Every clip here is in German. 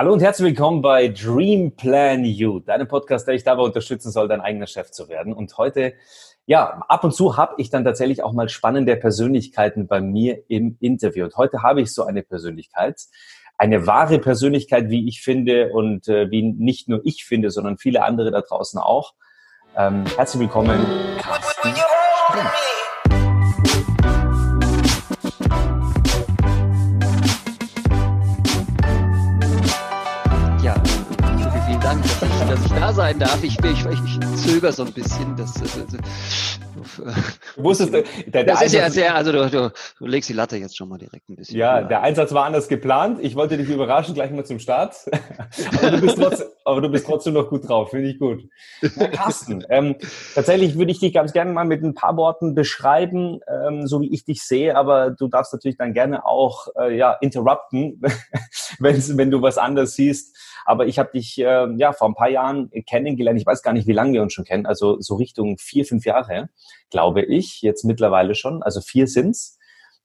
Hallo und herzlich willkommen bei Dream Plan You, deinem Podcast, der dich dabei unterstützen soll, dein eigener Chef zu werden. Und heute, ja, ab und zu habe ich dann tatsächlich auch mal spannende Persönlichkeiten bei mir im Interview. Und heute habe ich so eine Persönlichkeit, eine wahre Persönlichkeit, wie ich finde und äh, wie nicht nur ich finde, sondern viele andere da draußen auch. Ähm, herzlich willkommen, Carsten. Dass ich da sein darf. Ich, ich, ich zögere so ein bisschen. Das, das, das, du wusstest, der, der das ist ja sehr, also du, du, du, legst die Latte jetzt schon mal direkt ein bisschen. Ja, der Einsatz war anders geplant. Ich wollte dich überraschen, gleich mal zum Start. aber, du bist trotzdem, aber du bist trotzdem noch gut drauf, finde ich gut. Ja, Carsten, ähm, tatsächlich würde ich dich ganz gerne mal mit ein paar Worten beschreiben, ähm, so wie ich dich sehe, aber du darfst natürlich dann gerne auch äh, ja, interrupten, wenn du was anders siehst. Aber ich habe dich äh, ja vor ein paar Jahren kennengelernt. Ich weiß gar nicht, wie lange wir uns schon kennen. Also so Richtung vier, fünf Jahre, glaube ich, jetzt mittlerweile schon. Also vier sind's.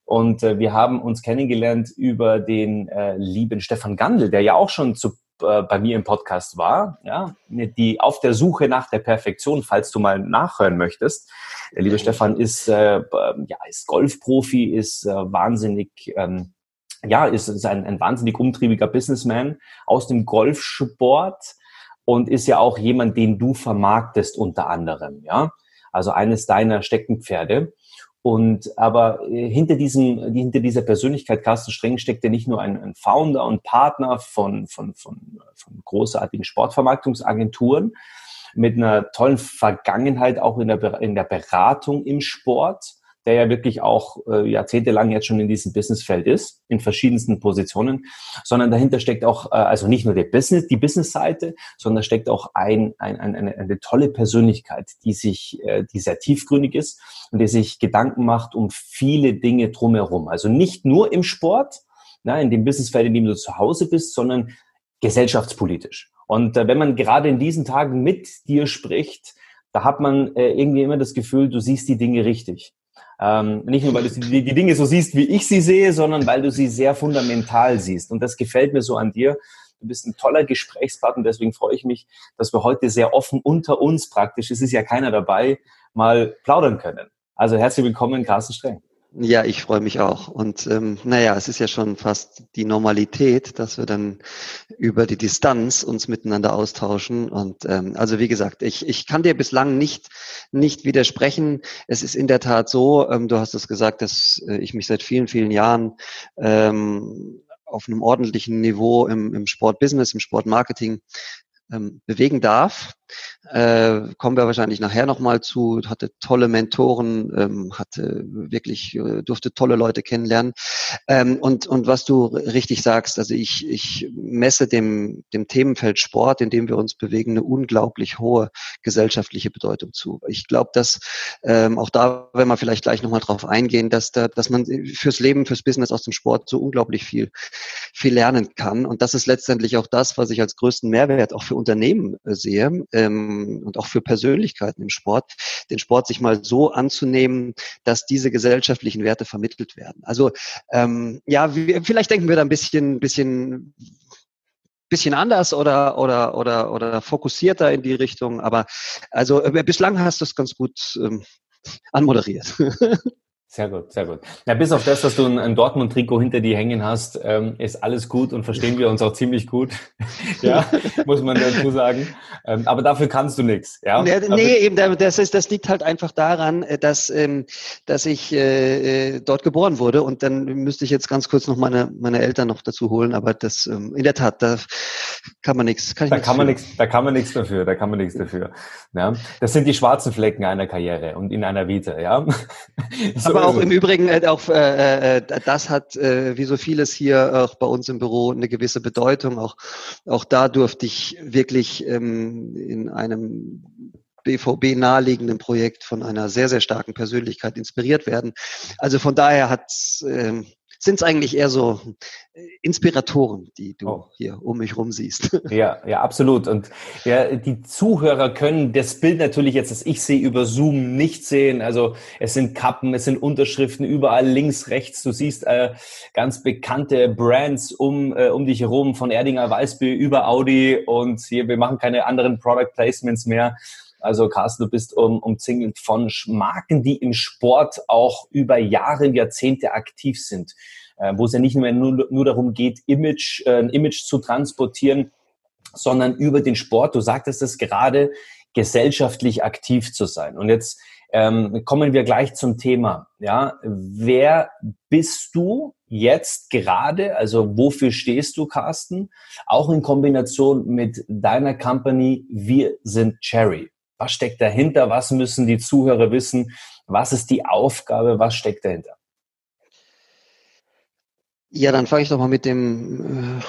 Und äh, wir haben uns kennengelernt über den äh, lieben Stefan Gandl, der ja auch schon zu, äh, bei mir im Podcast war, ja, die auf der Suche nach der Perfektion, falls du mal nachhören möchtest. Der liebe Stefan ist, äh, ja, ist Golfprofi, ist äh, wahnsinnig ähm, ja, ist, ist ein, ein wahnsinnig umtriebiger Businessman aus dem Golfsport und ist ja auch jemand, den du vermarktest unter anderem, ja. Also eines deiner Steckenpferde. Und aber äh, hinter diesem, hinter dieser Persönlichkeit Carsten Streng steckt ja nicht nur ein, ein Founder und Partner von, von, von, von großartigen Sportvermarktungsagenturen mit einer tollen Vergangenheit auch in der, in der Beratung im Sport, der ja wirklich auch äh, jahrzehntelang jetzt schon in diesem Businessfeld ist, in verschiedensten Positionen, sondern dahinter steckt auch, äh, also nicht nur der Business, die Business-Seite, sondern steckt auch ein, ein, ein, eine, eine tolle Persönlichkeit, die sich, äh, die sehr tiefgründig ist und die sich Gedanken macht um viele Dinge drumherum. Also nicht nur im Sport, na, in dem Businessfeld, in dem du zu Hause bist, sondern gesellschaftspolitisch. Und äh, wenn man gerade in diesen Tagen mit dir spricht, da hat man äh, irgendwie immer das Gefühl, du siehst die Dinge richtig. Ähm, nicht nur, weil du die, die Dinge so siehst, wie ich sie sehe, sondern weil du sie sehr fundamental siehst. Und das gefällt mir so an dir. Du bist ein toller Gesprächspartner, deswegen freue ich mich, dass wir heute sehr offen unter uns praktisch, es ist ja keiner dabei, mal plaudern können. Also herzlich willkommen, Carsten Streng. Ja, ich freue mich auch. Und ähm, naja, es ist ja schon fast die Normalität, dass wir dann über die Distanz uns miteinander austauschen. Und ähm, also wie gesagt, ich, ich kann dir bislang nicht, nicht widersprechen. Es ist in der Tat so, ähm, du hast es gesagt, dass äh, ich mich seit vielen, vielen Jahren ähm, auf einem ordentlichen Niveau im, im Sportbusiness, im Sportmarketing ähm, bewegen darf. Äh, kommen wir wahrscheinlich nachher nochmal zu, hatte tolle Mentoren, ähm, hatte wirklich, äh, durfte tolle Leute kennenlernen. Ähm, und, und was du richtig sagst, also ich, ich messe dem, dem Themenfeld Sport, in dem wir uns bewegen, eine unglaublich hohe gesellschaftliche Bedeutung zu. Ich glaube, dass ähm, auch da, wenn wir vielleicht gleich nochmal drauf eingehen, dass da, dass man fürs Leben, fürs Business aus dem Sport so unglaublich viel, viel lernen kann. Und das ist letztendlich auch das, was ich als größten Mehrwert auch für Unternehmen äh, sehe ähm, und auch für Persönlichkeiten im Sport, den Sport sich mal so anzunehmen, dass diese gesellschaftlichen Werte vermittelt werden. Also ähm, ja, wir, vielleicht denken wir da ein bisschen, bisschen bisschen anders oder oder oder oder fokussierter in die Richtung, aber also äh, bislang hast du es ganz gut ähm, anmoderiert. Sehr gut, sehr gut. Ja, bis auf das, dass du ein, ein Dortmund-Trikot hinter dir hängen hast, ähm, ist alles gut und verstehen wir uns auch ziemlich gut. ja, muss man dazu sagen. Ähm, aber dafür kannst du nichts. Ja? Nee, nee, eben, das, ist, das liegt halt einfach daran, äh, dass, ähm, dass ich äh, äh, dort geboren wurde und dann müsste ich jetzt ganz kurz noch meine, meine Eltern noch dazu holen, aber das ähm, in der Tat, da kann man nichts. Kann da, kann man nichts da kann man nichts dafür, da kann man nichts dafür. Ja? Das sind die schwarzen Flecken einer Karriere und in einer Vita, ja. so aber auch im Übrigen, äh, auch äh, äh, das hat, äh, wie so vieles hier auch bei uns im Büro, eine gewisse Bedeutung. Auch, auch da durfte ich wirklich ähm, in einem BVB naheliegenden Projekt von einer sehr, sehr starken Persönlichkeit inspiriert werden. Also von daher hat ähm, sind es eigentlich eher so äh, Inspiratoren, die du oh. hier um mich rum siehst. Ja, ja, absolut. Und ja, die Zuhörer können das Bild natürlich jetzt, das ich sehe, über Zoom nicht sehen. Also es sind Kappen, es sind Unterschriften überall links, rechts. Du siehst äh, ganz bekannte Brands um, äh, um dich herum, von Erdinger Weißbier über Audi und hier, wir machen keine anderen Product Placements mehr. Also Carsten, du bist um, umzingelt von Marken, die im Sport auch über Jahre, Jahrzehnte aktiv sind, äh, wo es ja nicht mehr nur, nur darum geht, Image, äh, ein Image zu transportieren, sondern über den Sport, du sagtest es gerade, gesellschaftlich aktiv zu sein. Und jetzt ähm, kommen wir gleich zum Thema. Ja, wer bist du jetzt gerade? Also wofür stehst du, Carsten? Auch in Kombination mit deiner Company. Wir sind Cherry. Was steckt dahinter? Was müssen die Zuhörer wissen? Was ist die Aufgabe? Was steckt dahinter? Ja, dann fange ich doch mal mit dem äh,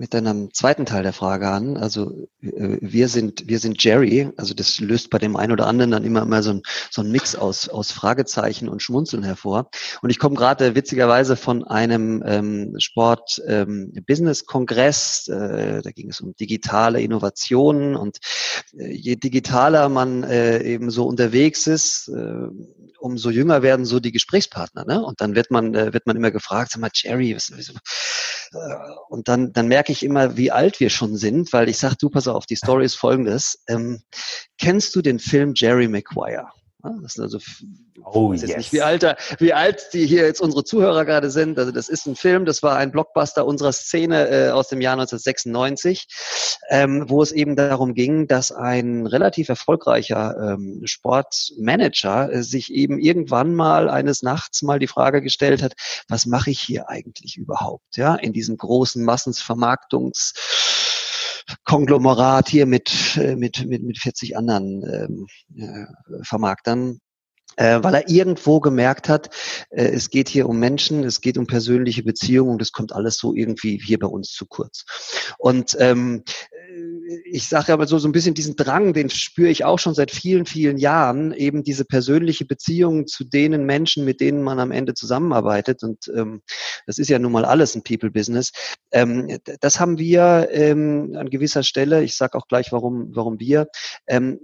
mit deinem zweiten Teil der Frage an. Also äh, wir sind wir sind Jerry. Also das löst bei dem einen oder anderen dann immer immer so ein, so ein Mix aus aus Fragezeichen und Schmunzeln hervor. Und ich komme gerade witzigerweise von einem ähm, Sport ähm. Äh, da ging es um digitale Innovationen und äh, je digitaler man äh, eben so unterwegs ist, äh, umso jünger werden so die Gesprächspartner. Ne? Und dann wird man äh, wird man immer gefragt, sag mal Jerry, was, was äh, und dann, dann merke ich immer, wie alt wir schon sind, weil ich sage, du pass auf, die Story ist folgendes. Ähm, kennst du den Film Jerry Maguire? Das sind also, oh, ich weiß yes. nicht, wie alt, wie alt die hier jetzt unsere Zuhörer gerade sind. Also das ist ein Film, das war ein Blockbuster unserer Szene äh, aus dem Jahr 1996, ähm, wo es eben darum ging, dass ein relativ erfolgreicher ähm, Sportmanager äh, sich eben irgendwann mal eines Nachts mal die Frage gestellt hat, was mache ich hier eigentlich überhaupt? Ja, in diesem großen Massensvermarktungs Konglomerat hier mit, äh, mit, mit, mit 40 anderen ähm, äh, Vermarktern weil er irgendwo gemerkt hat, äh, es geht hier um Menschen, es geht um persönliche Beziehungen und das kommt alles so irgendwie hier bei uns zu kurz. Und ähm, ich sage aber so, so ein bisschen diesen Drang, den spüre ich auch schon seit vielen, vielen Jahren, eben diese persönliche Beziehung zu denen Menschen, mit denen man am Ende zusammenarbeitet. Und ähm, das ist ja nun mal alles ein People-Business. Ähm, das haben wir ähm, an gewisser Stelle, ich sage auch gleich, warum, warum wir, ähm,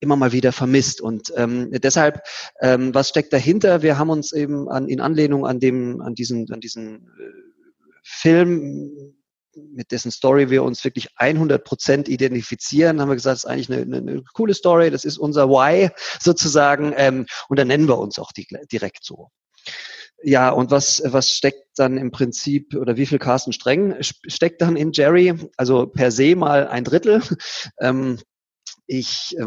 immer mal wieder vermisst. Und ähm, deshalb, ähm, was steckt dahinter? Wir haben uns eben an, in Anlehnung an dem, an diesen, an diesen äh, Film mit dessen Story wir uns wirklich 100 Prozent identifizieren, haben wir gesagt, das ist eigentlich eine, eine, eine, coole Story, das ist unser Why sozusagen, ähm, und dann nennen wir uns auch die, direkt so. Ja, und was, was steckt dann im Prinzip, oder wie viel Carsten Streng steckt dann in Jerry? Also per se mal ein Drittel. Ähm, ich äh,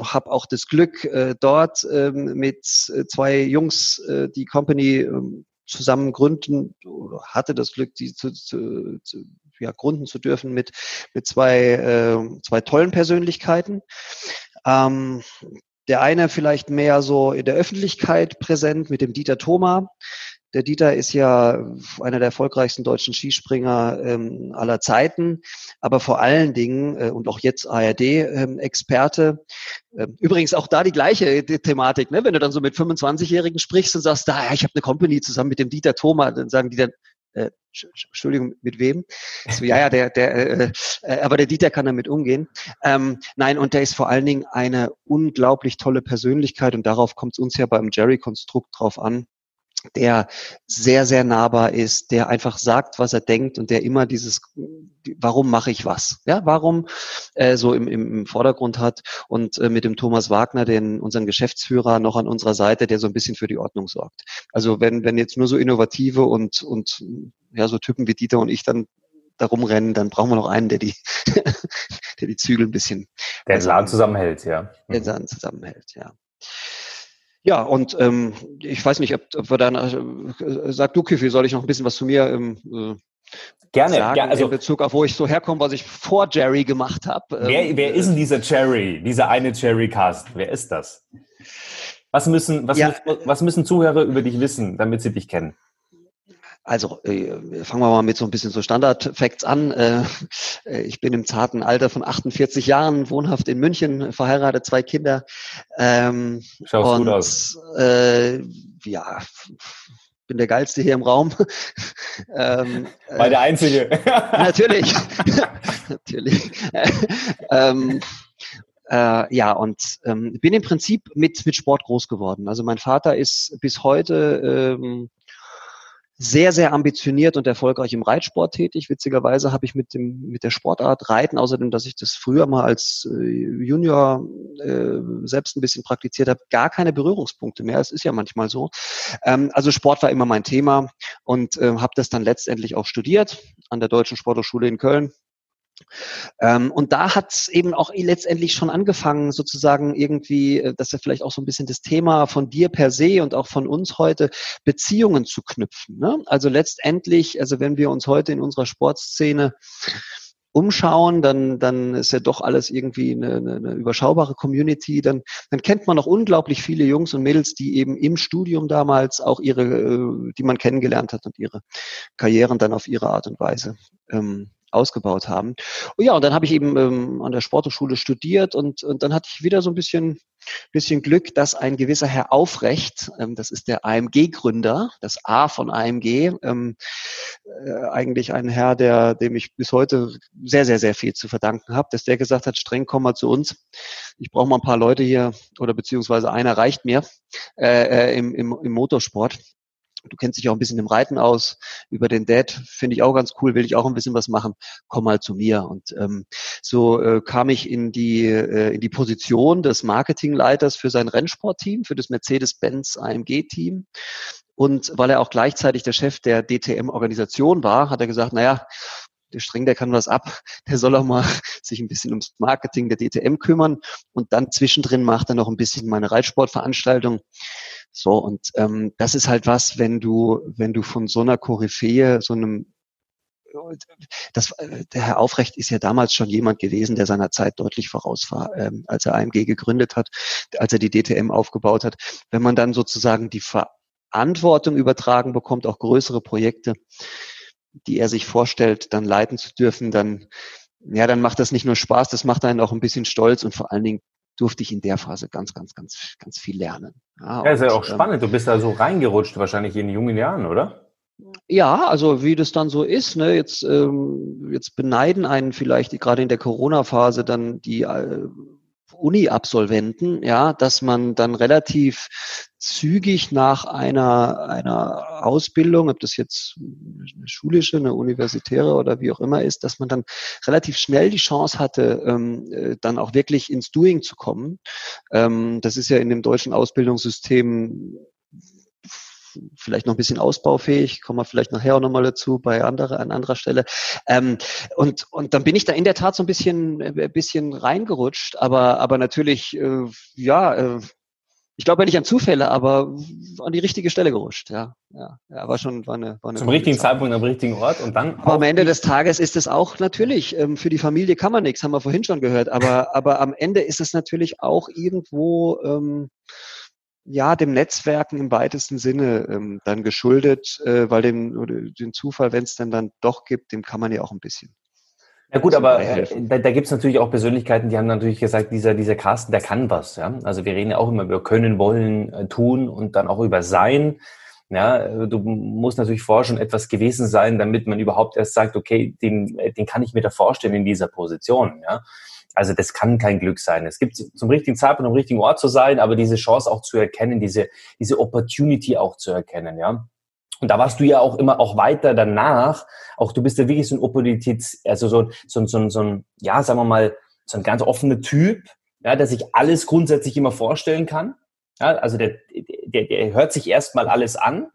habe auch das Glück, äh, dort äh, mit zwei Jungs äh, die Company äh, zusammen gründen oder hatte das Glück, die zu, zu, zu ja, gründen zu dürfen mit, mit zwei, äh, zwei tollen Persönlichkeiten. Ähm, der eine vielleicht mehr so in der Öffentlichkeit präsent mit dem Dieter Thoma, der Dieter ist ja einer der erfolgreichsten deutschen Skispringer ähm, aller Zeiten, aber vor allen Dingen äh, und auch jetzt ARD-Experte. Ähm, äh, übrigens auch da die gleiche die Thematik, ne? wenn du dann so mit 25-Jährigen sprichst und sagst, da, ich habe eine Company zusammen mit dem Dieter Thoma, dann sagen die dann, äh, Entschuldigung, mit wem? So, ja, ja, der, der, äh, äh, aber der Dieter kann damit umgehen. Ähm, nein, und der ist vor allen Dingen eine unglaublich tolle Persönlichkeit und darauf kommt es uns ja beim Jerry-Konstrukt drauf an der sehr, sehr nahbar ist, der einfach sagt, was er denkt und der immer dieses, warum mache ich was? Ja, warum äh, so im, im Vordergrund hat und äh, mit dem Thomas Wagner, den unseren Geschäftsführer noch an unserer Seite, der so ein bisschen für die Ordnung sorgt. Also wenn, wenn jetzt nur so innovative und, und ja, so Typen wie Dieter und ich dann darum rennen, dann brauchen wir noch einen, der die, der die Zügel ein bisschen. Der den Laden zusammenhält, ja. Der den Laden zusammenhält, ja. Ja, und ähm, ich weiß nicht, ob, ob wir dann, äh, sag du, Kiffy, soll ich noch ein bisschen was zu mir ähm, äh, Gerne, sagen, ja, also in Bezug auf wo ich so herkomme, was ich vor Jerry gemacht habe. Wer, ähm, wer ist denn dieser Jerry, dieser eine Jerry Cast? Wer ist das? Was müssen, was, ja, müssen, was müssen Zuhörer über dich wissen, damit sie dich kennen? Also äh, fangen wir mal mit so ein bisschen so Standard-Facts an. Äh, äh, ich bin im zarten Alter von 48 Jahren, wohnhaft in München, verheiratet, zwei Kinder. Ähm, Schaust und, gut aus. Äh, ja, bin der Geilste hier im Raum. ähm, War der Einzige. natürlich. natürlich. ähm, äh, ja, und ähm, bin im Prinzip mit, mit Sport groß geworden. Also mein Vater ist bis heute ähm, sehr, sehr ambitioniert und erfolgreich im Reitsport tätig. Witzigerweise habe ich mit dem mit der Sportart Reiten, außerdem, dass ich das früher mal als äh, Junior äh, selbst ein bisschen praktiziert habe, gar keine Berührungspunkte mehr. Es ist ja manchmal so. Ähm, also Sport war immer mein Thema und äh, habe das dann letztendlich auch studiert an der Deutschen Sporthochschule in Köln und da hat es eben auch letztendlich schon angefangen, sozusagen irgendwie, äh, das ist ja vielleicht auch so ein bisschen das Thema von dir per se und auch von uns heute, Beziehungen zu knüpfen. Ne? Also letztendlich, also wenn wir uns heute in unserer Sportszene umschauen, dann, dann ist ja doch alles irgendwie eine, eine, eine überschaubare Community. Dann, dann kennt man noch unglaublich viele Jungs und Mädels, die eben im Studium damals auch ihre, äh, die man kennengelernt hat und ihre Karrieren dann auf ihre Art und Weise ähm, ausgebaut haben. Und ja, und dann habe ich eben ähm, an der Sporthochschule studiert und, und dann hatte ich wieder so ein bisschen, bisschen Glück, dass ein gewisser Herr Aufrecht, ähm, das ist der AMG-Gründer, das A von AMG, ähm, äh, eigentlich ein Herr, der, dem ich bis heute sehr, sehr, sehr viel zu verdanken habe, dass der gesagt hat, streng komm mal zu uns. Ich brauche mal ein paar Leute hier oder beziehungsweise einer reicht mir äh, äh im, im, im Motorsport. Du kennst dich auch ein bisschen im Reiten aus. Über den Dad finde ich auch ganz cool, will ich auch ein bisschen was machen. Komm mal zu mir. Und ähm, so äh, kam ich in die, äh, in die Position des Marketingleiters für sein Rennsportteam, für das Mercedes-Benz AMG-Team. Und weil er auch gleichzeitig der Chef der DTM-Organisation war, hat er gesagt, naja, der Streng, der kann was ab, der soll auch mal sich ein bisschen ums Marketing der DTM kümmern und dann zwischendrin macht er noch ein bisschen meine Reitsportveranstaltung. So, und ähm, das ist halt was, wenn du, wenn du von so einer Koryphäe, so einem das, der Herr Aufrecht ist ja damals schon jemand gewesen, der seiner Zeit deutlich voraus war, ähm, als er AMG gegründet hat, als er die DTM aufgebaut hat. Wenn man dann sozusagen die Verantwortung übertragen bekommt, auch größere Projekte, die er sich vorstellt, dann leiten zu dürfen, dann, ja, dann macht das nicht nur Spaß, das macht einen auch ein bisschen stolz und vor allen Dingen durfte ich in der Phase ganz, ganz, ganz, ganz viel lernen. Ja, ja ist ja auch ähm, spannend. Du bist da so reingerutscht wahrscheinlich in jungen Jahren, oder? Ja, also wie das dann so ist, ne, jetzt, ähm, jetzt beneiden einen vielleicht gerade in der Corona-Phase dann die äh, Uni-Absolventen, ja, dass man dann relativ zügig nach einer, einer Ausbildung, ob das jetzt eine schulische, eine universitäre oder wie auch immer ist, dass man dann relativ schnell die Chance hatte, ähm, äh, dann auch wirklich ins Doing zu kommen. Ähm, das ist ja in dem deutschen Ausbildungssystem vielleicht noch ein bisschen ausbaufähig, kommen wir vielleicht nachher auch nochmal dazu bei anderer, an anderer Stelle. Ähm, und, und dann bin ich da in der Tat so ein bisschen, ein äh, bisschen reingerutscht, aber, aber natürlich, äh, ja, äh, ich glaube ja nicht an Zufälle, aber an die richtige Stelle gerutscht, ja. Ja, ja war schon, war eine, war eine Zum richtigen Zeit. Zeitpunkt am richtigen Ort und dann. Aber am Ende des Tages ist es auch natürlich, ähm, für die Familie kann man nichts, haben wir vorhin schon gehört, aber, aber am Ende ist es natürlich auch irgendwo, ähm, ja, dem Netzwerken im weitesten Sinne ähm, dann geschuldet, äh, weil dem, oder den Zufall, wenn es dann dann doch gibt, dem kann man ja auch ein bisschen. Ja gut, aber äh, da, da gibt es natürlich auch Persönlichkeiten, die haben natürlich gesagt, dieser, dieser Carsten, der kann was. Ja? Also wir reden ja auch immer über können, wollen, äh, tun und dann auch über sein. Ja, du musst natürlich vorher schon etwas gewesen sein, damit man überhaupt erst sagt, okay, den, äh, den kann ich mir da vorstellen in dieser Position. Ja? Also das kann kein Glück sein. Es gibt zum richtigen Zeitpunkt am richtigen Ort zu sein, aber diese Chance auch zu erkennen, diese, diese Opportunity auch zu erkennen, ja. Und da warst du ja auch immer auch weiter danach. Auch du bist ja wirklich so ein Opportunitäts, also so, so, so, so ein, ja, sagen wir mal, so ein ganz offener Typ, ja, der sich alles grundsätzlich immer vorstellen kann. Ja, also der, der, der hört sich erstmal alles an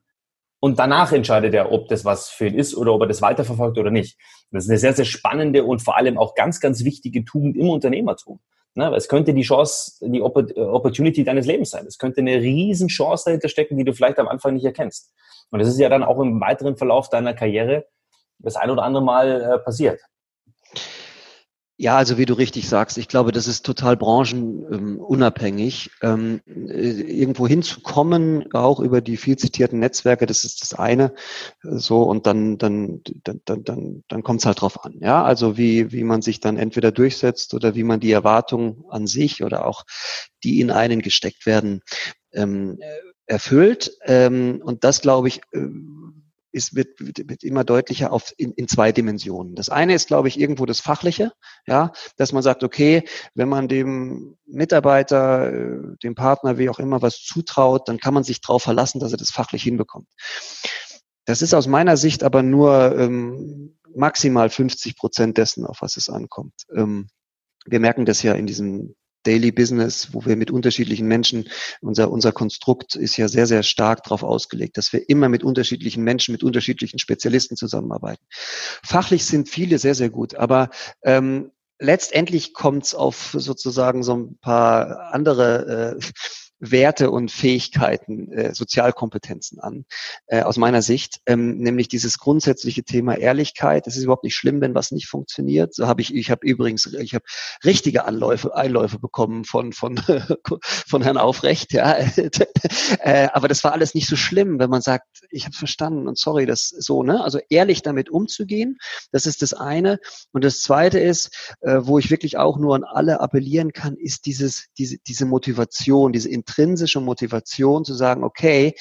und danach entscheidet er, ob das was für ihn ist oder ob er das weiterverfolgt oder nicht. Das ist eine sehr, sehr spannende und vor allem auch ganz, ganz wichtige Tugend im Unternehmertum. Ne? Es könnte die Chance, die Opportunity deines Lebens sein. Es könnte eine riesen Chance dahinter stecken, die du vielleicht am Anfang nicht erkennst. Und das ist ja dann auch im weiteren Verlauf deiner Karriere das ein oder andere Mal äh, passiert. Ja, also wie du richtig sagst, ich glaube, das ist total branchenunabhängig. Ähm, äh, irgendwo hinzukommen, auch über die viel zitierten Netzwerke, das ist das eine. So, und dann, dann, dann, dann, dann, dann kommt es halt drauf an. Ja, also wie, wie man sich dann entweder durchsetzt oder wie man die Erwartungen an sich oder auch die in einen gesteckt werden, ähm, erfüllt. Ähm, und das, glaube ich, äh, ist, wird, wird immer deutlicher auf, in, in zwei Dimensionen. Das eine ist, glaube ich, irgendwo das Fachliche, ja, dass man sagt, okay, wenn man dem Mitarbeiter, äh, dem Partner, wie auch immer, was zutraut, dann kann man sich darauf verlassen, dass er das fachlich hinbekommt. Das ist aus meiner Sicht aber nur ähm, maximal 50 Prozent dessen, auf was es ankommt. Ähm, wir merken das ja in diesem Daily Business, wo wir mit unterschiedlichen Menschen, unser, unser Konstrukt ist ja sehr, sehr stark darauf ausgelegt, dass wir immer mit unterschiedlichen Menschen, mit unterschiedlichen Spezialisten zusammenarbeiten. Fachlich sind viele sehr, sehr gut, aber ähm, letztendlich kommt es auf sozusagen so ein paar andere äh, Werte und Fähigkeiten, äh, Sozialkompetenzen an, äh, aus meiner Sicht, ähm, nämlich dieses grundsätzliche Thema Ehrlichkeit. Es ist überhaupt nicht schlimm, wenn was nicht funktioniert. So habe ich, ich habe übrigens, ich habe richtige Anläufe, Einläufe bekommen von von von Herrn Aufrecht, ja. äh, aber das war alles nicht so schlimm, wenn man sagt, ich habe verstanden und sorry, das so, ne? Also ehrlich damit umzugehen, das ist das eine. Und das zweite ist, äh, wo ich wirklich auch nur an alle appellieren kann, ist dieses diese diese Motivation, diese intrinsische Motivation zu sagen, okay,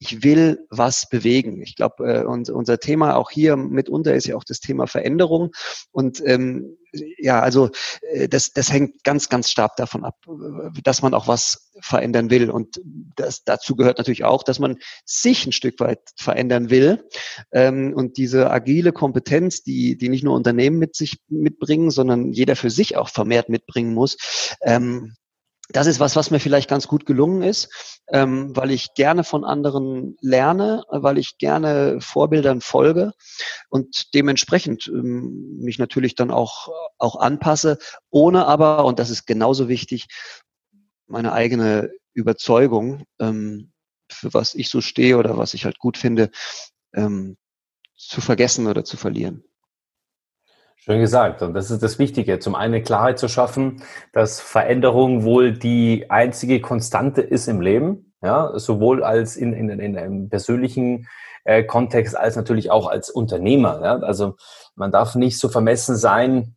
ich will was bewegen. Ich glaube, äh, und unser Thema auch hier mitunter ist ja auch das Thema Veränderung. Und ähm, ja, also äh, das, das hängt ganz, ganz stark davon ab, dass man auch was verändern will. Und das, dazu gehört natürlich auch, dass man sich ein Stück weit verändern will. Ähm, und diese agile Kompetenz, die, die nicht nur Unternehmen mit sich mitbringen, sondern jeder für sich auch vermehrt mitbringen muss, ähm, das ist was, was mir vielleicht ganz gut gelungen ist, ähm, weil ich gerne von anderen lerne, weil ich gerne Vorbildern folge und dementsprechend ähm, mich natürlich dann auch, auch anpasse, ohne aber, und das ist genauso wichtig, meine eigene Überzeugung, ähm, für was ich so stehe oder was ich halt gut finde, ähm, zu vergessen oder zu verlieren. Schön gesagt. Und das ist das Wichtige. Zum einen Klarheit zu schaffen, dass Veränderung wohl die einzige Konstante ist im Leben. Ja, sowohl als in, in, in einem persönlichen äh, Kontext als natürlich auch als Unternehmer. Ja? Also man darf nicht so vermessen sein.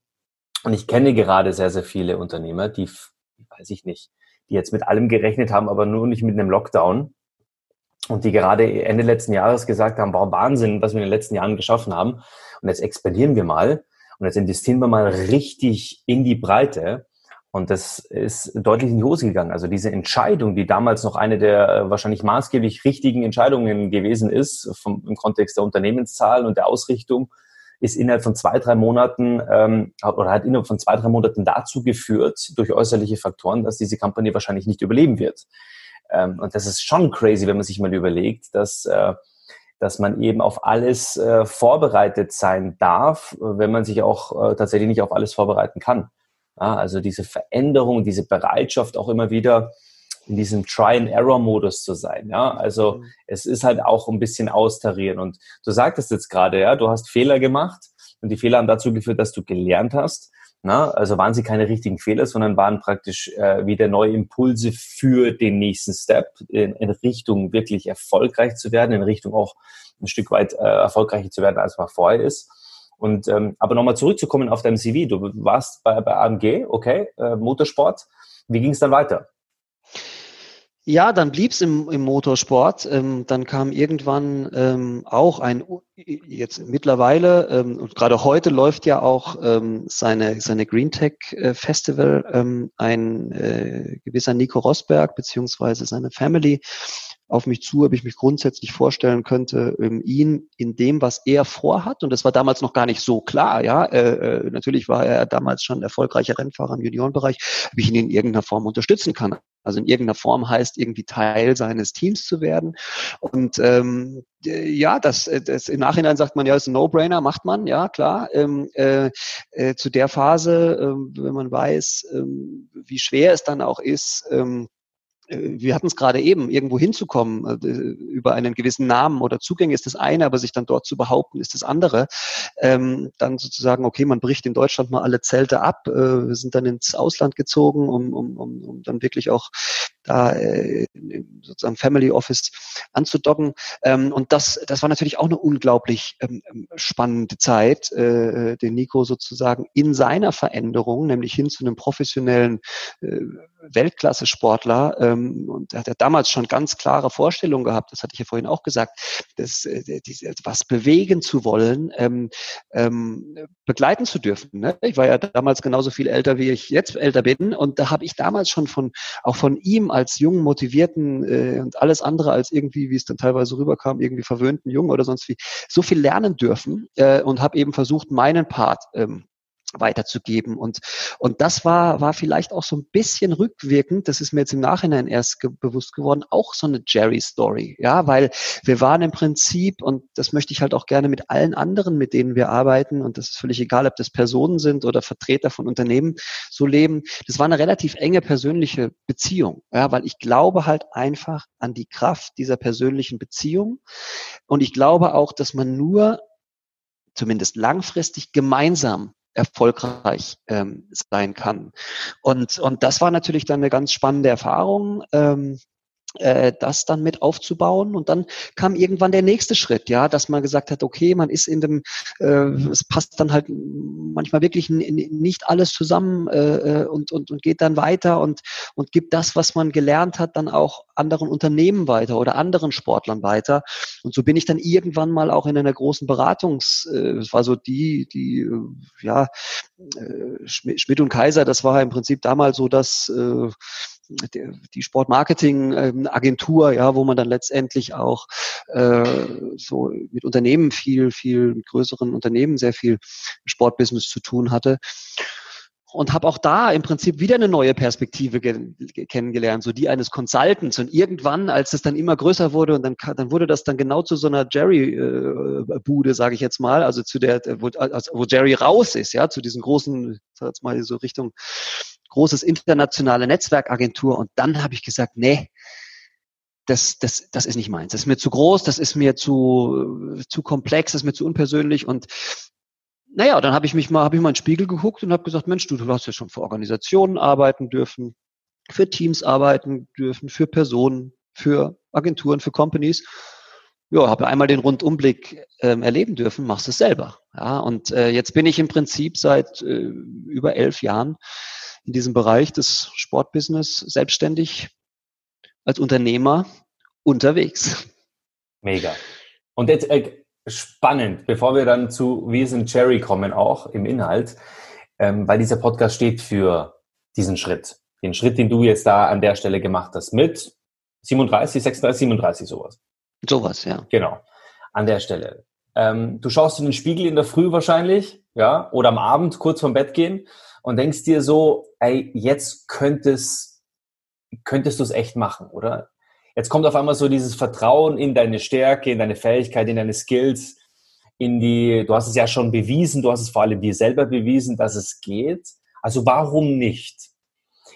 Und ich kenne gerade sehr, sehr viele Unternehmer, die, weiß ich nicht, die jetzt mit allem gerechnet haben, aber nur nicht mit einem Lockdown. Und die gerade Ende letzten Jahres gesagt haben, wow, Wahnsinn, was wir in den letzten Jahren geschaffen haben. Und jetzt expandieren wir mal. Und jetzt investieren wir mal richtig in die Breite. Und das ist deutlich in die Hose gegangen. Also diese Entscheidung, die damals noch eine der äh, wahrscheinlich maßgeblich richtigen Entscheidungen gewesen ist, vom, im Kontext der Unternehmenszahl und der Ausrichtung, ist innerhalb von zwei, drei Monaten ähm, oder hat innerhalb von zwei, drei Monaten dazu geführt, durch äußerliche Faktoren, dass diese Company wahrscheinlich nicht überleben wird. Ähm, und das ist schon crazy, wenn man sich mal überlegt, dass äh, dass man eben auf alles äh, vorbereitet sein darf, wenn man sich auch äh, tatsächlich nicht auf alles vorbereiten kann. Ja, also diese Veränderung, diese Bereitschaft auch immer wieder in diesem Try-and-Error-Modus zu sein. Ja, also mhm. es ist halt auch ein bisschen austarieren. Und du sagtest jetzt gerade, ja, du hast Fehler gemacht und die Fehler haben dazu geführt, dass du gelernt hast. Na, also waren sie keine richtigen Fehler, sondern waren praktisch äh, wieder neue Impulse für den nächsten Step in, in Richtung wirklich erfolgreich zu werden, in Richtung auch ein Stück weit äh, erfolgreicher zu werden, als man vorher ist. Und ähm, aber nochmal zurückzukommen auf deinem CV, du warst bei, bei AMG, okay, äh, Motorsport. Wie ging es dann weiter? Ja, dann blieb's im, im Motorsport. Ähm, dann kam irgendwann ähm, auch ein, jetzt mittlerweile, ähm, und gerade heute läuft ja auch ähm, seine, seine Green Tech äh, Festival, ähm, ein äh, gewisser Nico Rosberg beziehungsweise seine Family auf mich zu, ob ich mich grundsätzlich vorstellen könnte, ähm, ihn in dem, was er vorhat, und das war damals noch gar nicht so klar, ja, äh, äh, natürlich war er damals schon erfolgreicher Rennfahrer im Juniorenbereich, ob ich ihn in irgendeiner Form unterstützen kann. Also in irgendeiner Form heißt irgendwie Teil seines Teams zu werden. Und ähm, ja, das, das im Nachhinein sagt man ja, ist ein No-Brainer, macht man, ja klar. Ähm, äh, äh, zu der Phase, äh, wenn man weiß, ähm, wie schwer es dann auch ist, ähm, äh, wir hatten es gerade eben, irgendwo hinzukommen, äh, über einen gewissen Namen oder Zugänge ist das eine, aber sich dann dort zu behaupten, ist das andere. Ähm, dann sozusagen, okay, man bricht in Deutschland mal alle Zelte ab, äh, wir sind dann ins Ausland gezogen, um, um, um, um dann wirklich auch da äh, sozusagen Family Office anzudocken. Ähm, und das, das war natürlich auch eine unglaublich ähm, spannende Zeit, äh, den Nico sozusagen in seiner Veränderung, nämlich hin zu einem professionellen äh, Weltklasse-Sportler. Ähm, und er hat ja damals schon ganz klare Vorstellungen gehabt, das hatte ich ja vorhin auch gesagt, dass, äh, diese, was bewegen zu wollen, ähm, ähm, begleiten zu dürfen. Ne? Ich war ja damals genauso viel älter, wie ich jetzt älter bin. Und da habe ich damals schon von auch von ihm als jungen, motivierten äh, und alles andere als irgendwie, wie es dann teilweise rüberkam, irgendwie verwöhnten Jungen oder sonst wie, so viel lernen dürfen äh, und habe eben versucht, meinen Part ähm, weiterzugeben. Und, und das war, war vielleicht auch so ein bisschen rückwirkend, das ist mir jetzt im Nachhinein erst ge bewusst geworden, auch so eine Jerry-Story. Ja, weil wir waren im Prinzip, und das möchte ich halt auch gerne mit allen anderen, mit denen wir arbeiten, und das ist völlig egal, ob das Personen sind oder Vertreter von Unternehmen, so leben. Das war eine relativ enge persönliche Beziehung. Ja, weil ich glaube halt einfach an die Kraft dieser persönlichen Beziehung. Und ich glaube auch, dass man nur zumindest langfristig gemeinsam erfolgreich ähm, sein kann. Und, und das war natürlich dann eine ganz spannende Erfahrung. Ähm, äh, das dann mit aufzubauen. Und dann kam irgendwann der nächste Schritt, ja, dass man gesagt hat, okay, man ist in dem, äh, es passt dann halt manchmal wirklich nicht alles zusammen äh, äh, und, und, und geht dann weiter und, und gibt das, was man gelernt hat, dann auch anderen Unternehmen weiter oder anderen Sportlern weiter. Und so bin ich dann irgendwann mal auch in einer großen Beratungs, äh, das war so die, die, äh, ja, äh, Schmidt und Kaiser, das war im Prinzip damals so dass äh, die Sportmarketing-Agentur, ja, wo man dann letztendlich auch äh, so mit Unternehmen viel, viel mit größeren Unternehmen sehr viel Sportbusiness zu tun hatte und habe auch da im Prinzip wieder eine neue Perspektive kennengelernt, so die eines Consultants. Und irgendwann, als es dann immer größer wurde, und dann, dann wurde das dann genau zu so einer Jerry-Bude, sage ich jetzt mal, also zu der, wo, also wo Jerry raus ist, ja, zu diesen großen, sag jetzt mal so Richtung großes internationale Netzwerkagentur. Und dann habe ich gesagt, nee, das, das, das ist nicht meins. Das ist mir zu groß, das ist mir zu, zu komplex, das ist mir zu unpersönlich. Und naja, dann habe ich mich mal, habe ich mal in den Spiegel geguckt und habe gesagt, Mensch, du, du hast ja schon für Organisationen arbeiten dürfen, für Teams arbeiten dürfen, für Personen, für Agenturen, für Companies. Ja, habe einmal den Rundumblick ähm, erleben dürfen, machst es selber. Ja, und äh, jetzt bin ich im Prinzip seit äh, über elf Jahren in diesem Bereich des Sportbusiness selbstständig als Unternehmer unterwegs. Mega. Und jetzt äh, spannend, bevor wir dann zu Wir sind Cherry kommen, auch im Inhalt, ähm, weil dieser Podcast steht für diesen Schritt. Den Schritt, den du jetzt da an der Stelle gemacht hast mit 37, 36, 37, sowas. Sowas, ja. Genau. An der Stelle. Ähm, du schaust in den Spiegel in der Früh wahrscheinlich, ja, oder am Abend kurz vorm Bett gehen und denkst dir so, ey, jetzt könntest, könntest du es echt machen, oder? Jetzt kommt auf einmal so dieses Vertrauen in deine Stärke, in deine Fähigkeit, in deine Skills, in die, du hast es ja schon bewiesen, du hast es vor allem dir selber bewiesen, dass es geht. Also warum nicht?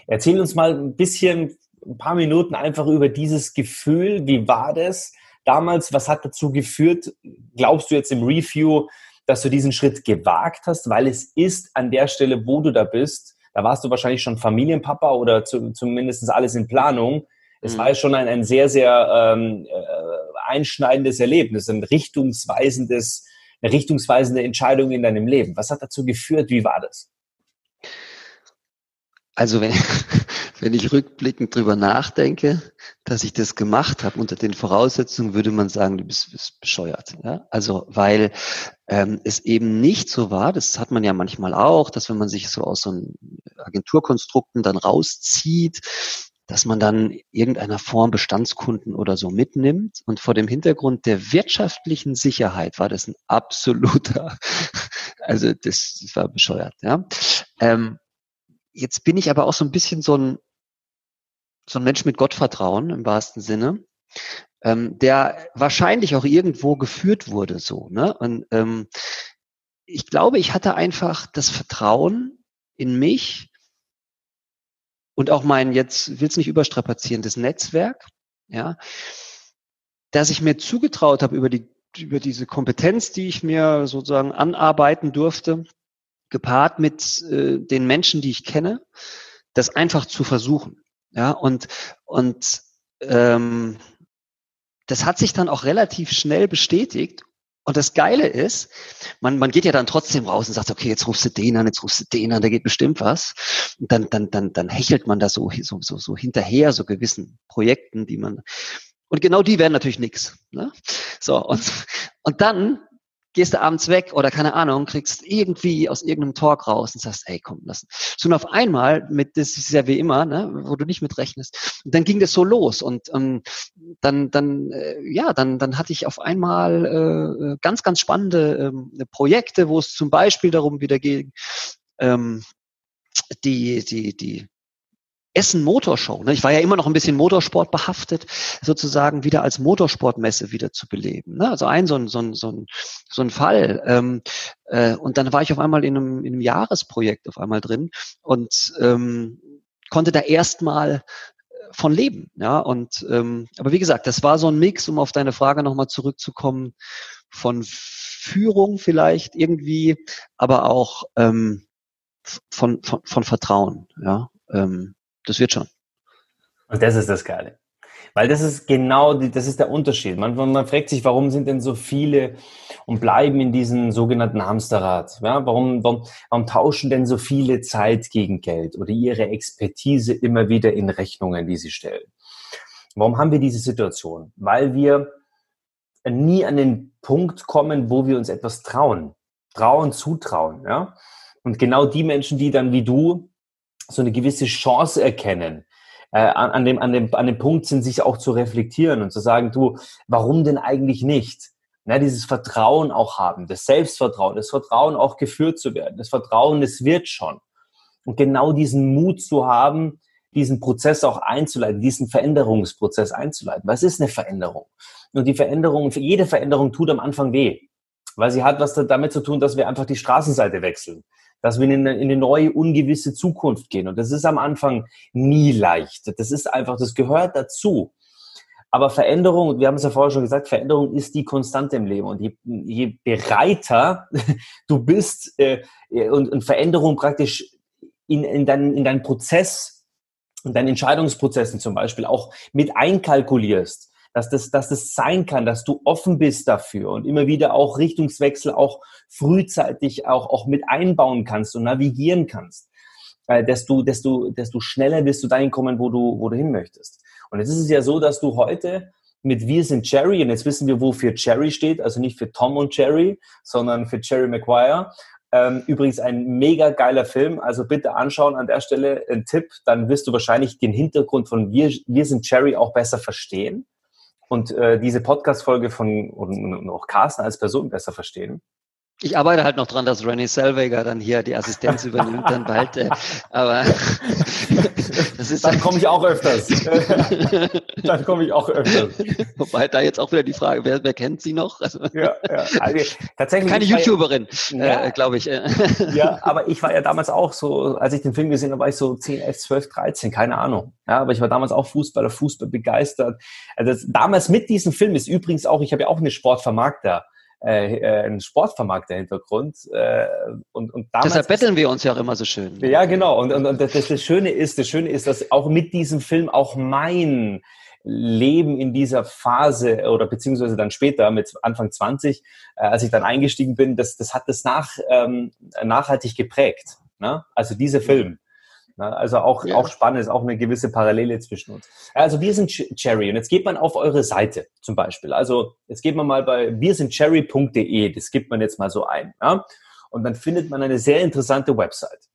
Erzähl uns mal ein bisschen, ein paar Minuten einfach über dieses Gefühl. Wie war das damals? Was hat dazu geführt? Glaubst du jetzt im Review, dass du diesen Schritt gewagt hast, weil es ist an der Stelle, wo du da bist, da warst du wahrscheinlich schon Familienpapa oder zu, zumindest alles in Planung. Es mhm. war ja schon ein, ein sehr, sehr ähm, äh, einschneidendes Erlebnis, ein richtungsweisendes, eine richtungsweisende Entscheidung in deinem Leben. Was hat dazu geführt? Wie war das? Also wenn, wenn ich rückblickend drüber nachdenke, dass ich das gemacht habe unter den Voraussetzungen, würde man sagen, du bist, bist bescheuert. Ja? Also weil ähm, es eben nicht so war, das hat man ja manchmal auch, dass wenn man sich so aus so einem Agenturkonstrukten dann rauszieht, dass man dann irgendeiner Form Bestandskunden oder so mitnimmt. Und vor dem Hintergrund der wirtschaftlichen Sicherheit war das ein absoluter, also das, war bescheuert. Ja. Ähm, jetzt bin ich aber auch so ein bisschen so ein, so ein Mensch mit Gottvertrauen im wahrsten Sinne, ähm, der wahrscheinlich auch irgendwo geführt wurde so. Ne? Und ähm, ich glaube, ich hatte einfach das Vertrauen in mich und auch mein, jetzt will es nicht überstrapazieren, das Netzwerk, ja, dass ich mir zugetraut habe über die über diese Kompetenz, die ich mir sozusagen anarbeiten durfte, gepaart mit äh, den Menschen, die ich kenne, das einfach zu versuchen. Ja, und, und ähm, das hat sich dann auch relativ schnell bestätigt. Und das Geile ist, man, man geht ja dann trotzdem raus und sagt, okay, jetzt rufst du den an, jetzt rufst du den an, da geht bestimmt was. Und dann, dann, dann, dann hechelt man da so, so, so, so hinterher, so gewissen Projekten, die man, und genau die werden natürlich nix. Ne? So, und, und dann gehst du abends weg oder keine Ahnung, kriegst irgendwie aus irgendeinem Talk raus und sagst, ey, komm, lass. So und auf einmal, mit, das ist ja wie immer, ne, wo du nicht mit rechnest, dann ging das so los und ähm, dann, dann, äh, ja, dann, dann hatte ich auf einmal äh, ganz, ganz spannende äh, Projekte, wo es zum Beispiel darum wieder ging, ähm, die, die, die Essen Motorshow. Ne? Ich war ja immer noch ein bisschen Motorsport behaftet, sozusagen wieder als Motorsportmesse wieder zu beleben. Ne? Also ein so ein, so ein, so ein, so ein Fall. Ähm, äh, und dann war ich auf einmal in einem, in einem Jahresprojekt auf einmal drin und ähm, konnte da erstmal von leben. Ja, und ähm, aber wie gesagt, das war so ein Mix, um auf deine Frage nochmal zurückzukommen, von Führung vielleicht irgendwie, aber auch ähm, von, von, von Vertrauen. Ja, ähm, das wird schon. Und das ist das Geile. Weil das ist genau, die, das ist der Unterschied. Man, man fragt sich, warum sind denn so viele und bleiben in diesem sogenannten Hamsterrad? Ja, warum, warum, warum tauschen denn so viele Zeit gegen Geld oder ihre Expertise immer wieder in Rechnungen, die sie stellen? Warum haben wir diese Situation? Weil wir nie an den Punkt kommen, wo wir uns etwas trauen. Trauen, zutrauen, ja. Und genau die Menschen, die dann wie du so eine gewisse Chance erkennen, äh, an, an, dem, an, dem, an dem Punkt sind, sich auch zu reflektieren und zu sagen, du, warum denn eigentlich nicht? Na, dieses Vertrauen auch haben, das Selbstvertrauen, das Vertrauen auch geführt zu werden, das Vertrauen, es wird schon. Und genau diesen Mut zu haben, diesen Prozess auch einzuleiten, diesen Veränderungsprozess einzuleiten. Was ist eine Veränderung? Und die Veränderung, jede Veränderung tut am Anfang weh, weil sie hat was damit zu tun, dass wir einfach die Straßenseite wechseln dass wir in eine, in eine neue, ungewisse Zukunft gehen. Und das ist am Anfang nie leicht. Das ist einfach, das gehört dazu. Aber Veränderung, wir haben es ja vorher schon gesagt, Veränderung ist die Konstante im Leben. Und je, je bereiter du bist äh, und, und Veränderung praktisch in, in, deinen, in deinen Prozess, in deinen Entscheidungsprozessen zum Beispiel auch mit einkalkulierst, dass das, dass das sein kann, dass du offen bist dafür und immer wieder auch Richtungswechsel auch frühzeitig auch, auch mit einbauen kannst und navigieren kannst, äh, desto, desto, desto schneller wirst du dahin kommen, wo du, wo du hin möchtest. Und jetzt ist es ja so, dass du heute mit Wir sind Jerry, und jetzt wissen wir, wofür Jerry steht, also nicht für Tom und Jerry, sondern für Jerry Maguire. Ähm, übrigens ein mega geiler Film, also bitte anschauen an der Stelle ein Tipp, dann wirst du wahrscheinlich den Hintergrund von Wir, Wir sind Jerry auch besser verstehen und äh, diese Podcast-Folge von und, auch Carsten als Person besser verstehen. Ich arbeite halt noch dran, dass Rennie Selweger dann hier die Assistenz übernimmt, dann bald. Äh, aber das ist dann komme ich auch öfters. dann komme ich auch öfters. Wobei da jetzt auch wieder die Frage, wer, wer kennt sie noch? Also, ja, ja. Also, tatsächlich. Keine YouTuberin, äh, ja, äh, glaube ich. ja, aber ich war ja damals auch so, als ich den Film gesehen habe, war ich so 10, 11, 12, 13, keine Ahnung. Ja, aber ich war damals auch Fußballer, Fußball begeistert. Also das, damals mit diesem Film ist übrigens auch, ich habe ja auch eine Sportvermarkter äh, äh, ein Sportvermarkter-Hintergrund. Äh, und, und damals Deshalb betteln wir uns ja auch immer so schön. Ja, genau. Und, und, und das, das Schöne ist, das Schöne ist, dass auch mit diesem Film auch mein Leben in dieser Phase oder beziehungsweise dann später mit Anfang 20, äh, als ich dann eingestiegen bin, das, das hat das nach, ähm, nachhaltig geprägt. Ne? Also dieser Film. Also auch, ja. auch spannend, ist auch eine gewisse Parallele zwischen uns. Also wir sind Cherry und jetzt geht man auf eure Seite zum Beispiel. Also jetzt geht man mal bei wir sind cherry.de, das gibt man jetzt mal so ein. Ja? Und dann findet man eine sehr interessante Website.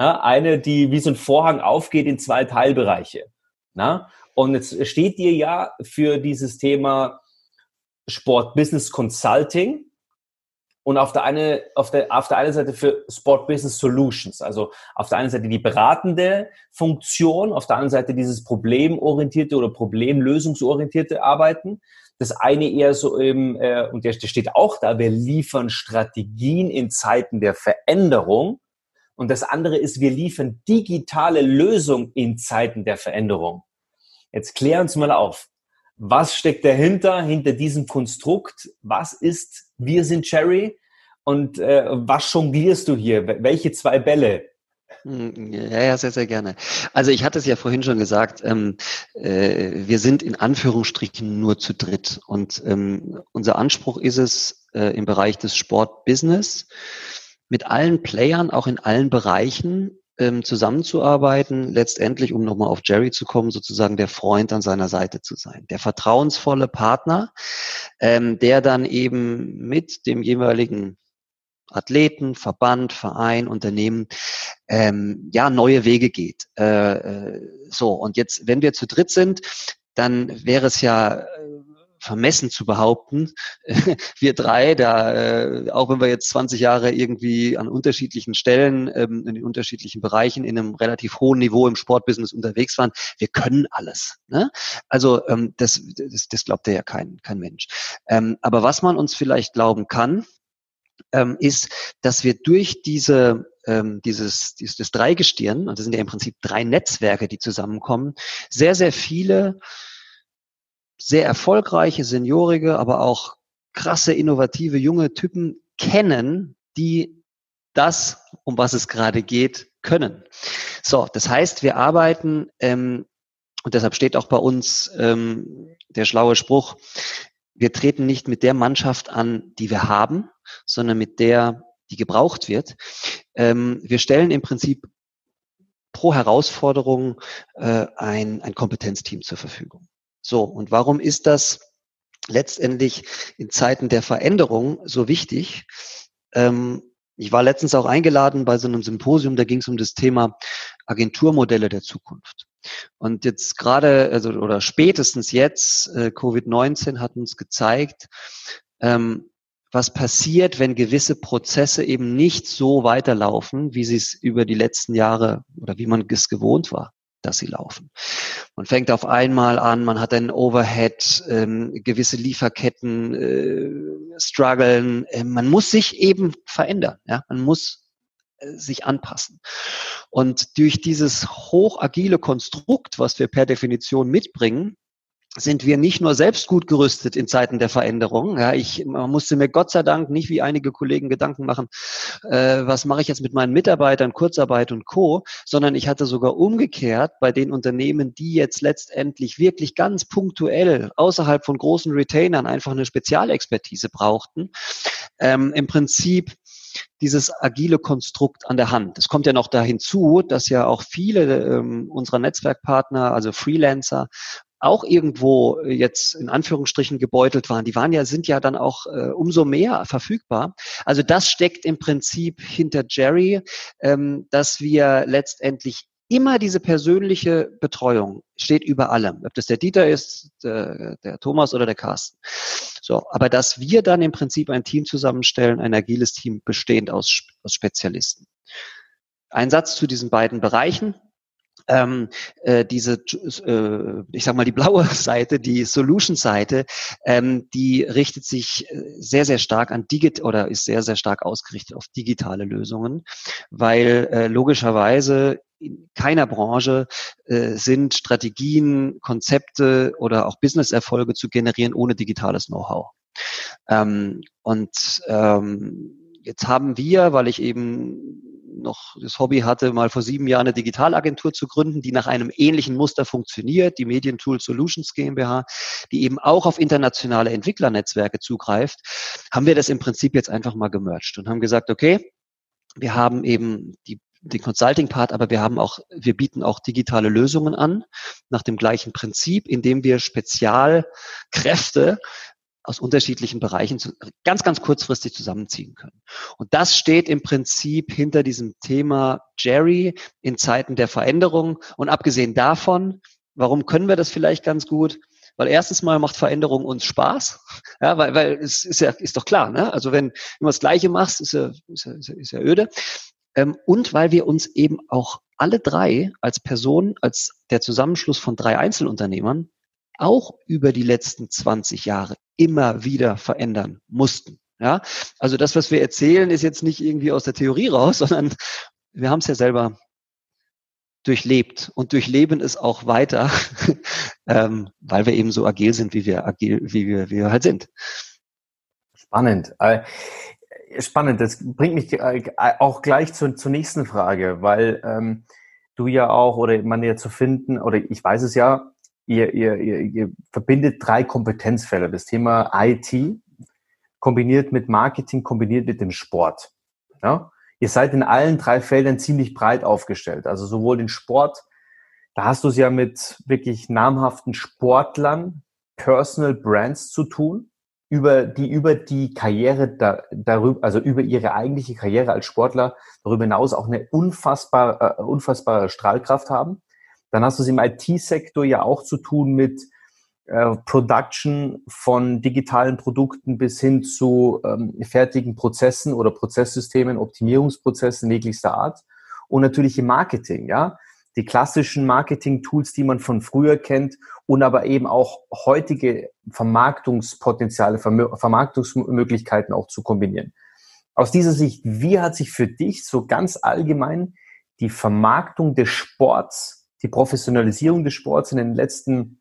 Ja? Eine, die wie so ein Vorhang aufgeht in zwei Teilbereiche. Na? Und jetzt steht dir ja für dieses Thema Sport Business Consulting und auf der, eine, auf, der, auf der einen Seite für Sport Business Solutions, also auf der einen Seite die beratende Funktion, auf der anderen Seite dieses problemorientierte oder problemlösungsorientierte Arbeiten. Das eine eher so im, äh, und der steht auch da, wir liefern Strategien in Zeiten der Veränderung. Und das andere ist, wir liefern digitale Lösungen in Zeiten der Veränderung. Jetzt klär uns mal auf. Was steckt dahinter, hinter diesem Konstrukt? Was ist Wir sind Cherry? Und äh, was jonglierst du hier? Welche zwei Bälle? Hm, ja, ja, sehr, sehr gerne. Also ich hatte es ja vorhin schon gesagt, ähm, äh, wir sind in Anführungsstrichen nur zu dritt. Und ähm, unser Anspruch ist es, äh, im Bereich des Sportbusiness mit allen Playern, auch in allen Bereichen, ähm, zusammenzuarbeiten, letztendlich, um nochmal auf Jerry zu kommen, sozusagen der Freund an seiner Seite zu sein, der vertrauensvolle Partner, ähm, der dann eben mit dem jeweiligen Athleten, Verband, Verein, Unternehmen ähm, ja neue Wege geht. Äh, äh, so und jetzt, wenn wir zu dritt sind, dann wäre es ja äh, vermessen zu behaupten, wir drei, da äh, auch wenn wir jetzt 20 Jahre irgendwie an unterschiedlichen Stellen, ähm, in den unterschiedlichen Bereichen in einem relativ hohen Niveau im Sportbusiness unterwegs waren, wir können alles. Ne? Also ähm, das, das, das glaubt ja kein, kein Mensch. Ähm, aber was man uns vielleicht glauben kann, ähm, ist, dass wir durch diese ähm, dieses, dieses Dreigestirn, und das sind ja im Prinzip drei Netzwerke, die zusammenkommen, sehr, sehr viele sehr erfolgreiche, seniorige, aber auch krasse, innovative, junge Typen kennen, die das, um was es gerade geht, können. So, das heißt, wir arbeiten, ähm, und deshalb steht auch bei uns ähm, der schlaue Spruch, wir treten nicht mit der Mannschaft an, die wir haben, sondern mit der, die gebraucht wird. Ähm, wir stellen im Prinzip pro Herausforderung äh, ein, ein Kompetenzteam zur Verfügung. So, und warum ist das letztendlich in Zeiten der Veränderung so wichtig? Ähm, ich war letztens auch eingeladen bei so einem Symposium, da ging es um das Thema Agenturmodelle der Zukunft. Und jetzt gerade, also oder spätestens jetzt, äh, Covid-19 hat uns gezeigt, ähm, was passiert, wenn gewisse Prozesse eben nicht so weiterlaufen, wie sie es über die letzten Jahre oder wie man es gewohnt war dass sie laufen. Man fängt auf einmal an, man hat einen Overhead, ähm, gewisse Lieferketten äh, strugglen. Äh, man muss sich eben verändern. Ja? Man muss äh, sich anpassen. Und durch dieses hochagile Konstrukt, was wir per Definition mitbringen, sind wir nicht nur selbst gut gerüstet in Zeiten der Veränderung. Ja, ich musste mir Gott sei Dank nicht wie einige Kollegen Gedanken machen, äh, was mache ich jetzt mit meinen Mitarbeitern, Kurzarbeit und Co., sondern ich hatte sogar umgekehrt bei den Unternehmen, die jetzt letztendlich wirklich ganz punktuell außerhalb von großen Retainern einfach eine Spezialexpertise brauchten, ähm, im Prinzip dieses agile Konstrukt an der Hand. Es kommt ja noch da hinzu, dass ja auch viele ähm, unserer Netzwerkpartner, also Freelancer, auch irgendwo äh, jetzt in Anführungsstrichen gebeutelt waren, die waren ja, sind ja dann auch äh, umso mehr verfügbar. Also das steckt im Prinzip hinter Jerry, ähm, dass wir letztendlich immer diese persönliche Betreuung steht über allem. Ob das der Dieter ist, der, der Thomas oder der Carsten. So, aber dass wir dann im Prinzip ein Team zusammenstellen, ein agiles Team bestehend aus, aus Spezialisten. Ein Satz zu diesen beiden Bereichen ähm, äh, diese, äh, ich sag mal, die blaue Seite, die Solution-Seite, ähm, die richtet sich äh, sehr, sehr stark an Digit oder ist sehr, sehr stark ausgerichtet auf digitale Lösungen, weil äh, logischerweise in keiner Branche äh, sind Strategien, Konzepte oder auch Business-Erfolge zu generieren ohne digitales Know-how. Ähm, und ähm, jetzt haben wir, weil ich eben noch das Hobby hatte, mal vor sieben Jahren eine Digitalagentur zu gründen, die nach einem ähnlichen Muster funktioniert, die Medientool Solutions GmbH, die eben auch auf internationale Entwicklernetzwerke zugreift, haben wir das im Prinzip jetzt einfach mal gemerged und haben gesagt, okay, wir haben eben die den Consulting-Part, aber wir haben auch, wir bieten auch digitale Lösungen an, nach dem gleichen Prinzip, indem wir Spezialkräfte aus unterschiedlichen Bereichen zu, ganz, ganz kurzfristig zusammenziehen können. Und das steht im Prinzip hinter diesem Thema Jerry in Zeiten der Veränderung. Und abgesehen davon, warum können wir das vielleicht ganz gut? Weil erstens mal macht Veränderung uns Spaß, ja, weil, weil es ist ja ist doch klar, ne? Also wenn du das Gleiche machst, ist ja, ist ja, ist ja, ist ja öde. Ähm, und weil wir uns eben auch alle drei als Person, als der Zusammenschluss von drei Einzelunternehmern auch über die letzten 20 Jahre immer wieder verändern mussten. Ja, also das, was wir erzählen, ist jetzt nicht irgendwie aus der Theorie raus, sondern wir haben es ja selber durchlebt und durchleben es auch weiter, ähm, weil wir eben so agil sind, wie wir agil, wie wir, wie wir halt sind. Spannend. Äh, Spannend, das bringt mich äh, auch gleich zur, zur nächsten Frage, weil ähm, du ja auch oder man ja zu finden, oder ich weiß es ja, ihr, ihr, ihr, ihr verbindet drei Kompetenzfelder. Das Thema IT kombiniert mit Marketing, kombiniert mit dem Sport. Ja? Ihr seid in allen drei Feldern ziemlich breit aufgestellt. Also sowohl den Sport, da hast du es ja mit wirklich namhaften Sportlern, Personal Brands zu tun, über die über die Karriere da, darüber, also über ihre eigentliche Karriere als Sportler darüber hinaus auch eine unfassbar, äh, unfassbare Strahlkraft haben. Dann hast du es im IT-Sektor ja auch zu tun mit äh, Production von digitalen Produkten bis hin zu ähm, fertigen Prozessen oder Prozesssystemen, Optimierungsprozessen jeglichster Art. Und natürlich im Marketing, ja die klassischen Marketing-Tools, die man von früher kennt und aber eben auch heutige Vermarktungspotenziale, Vermarktungsmöglichkeiten auch zu kombinieren. Aus dieser Sicht, wie hat sich für dich so ganz allgemein die Vermarktung des Sports, die Professionalisierung des Sports in den letzten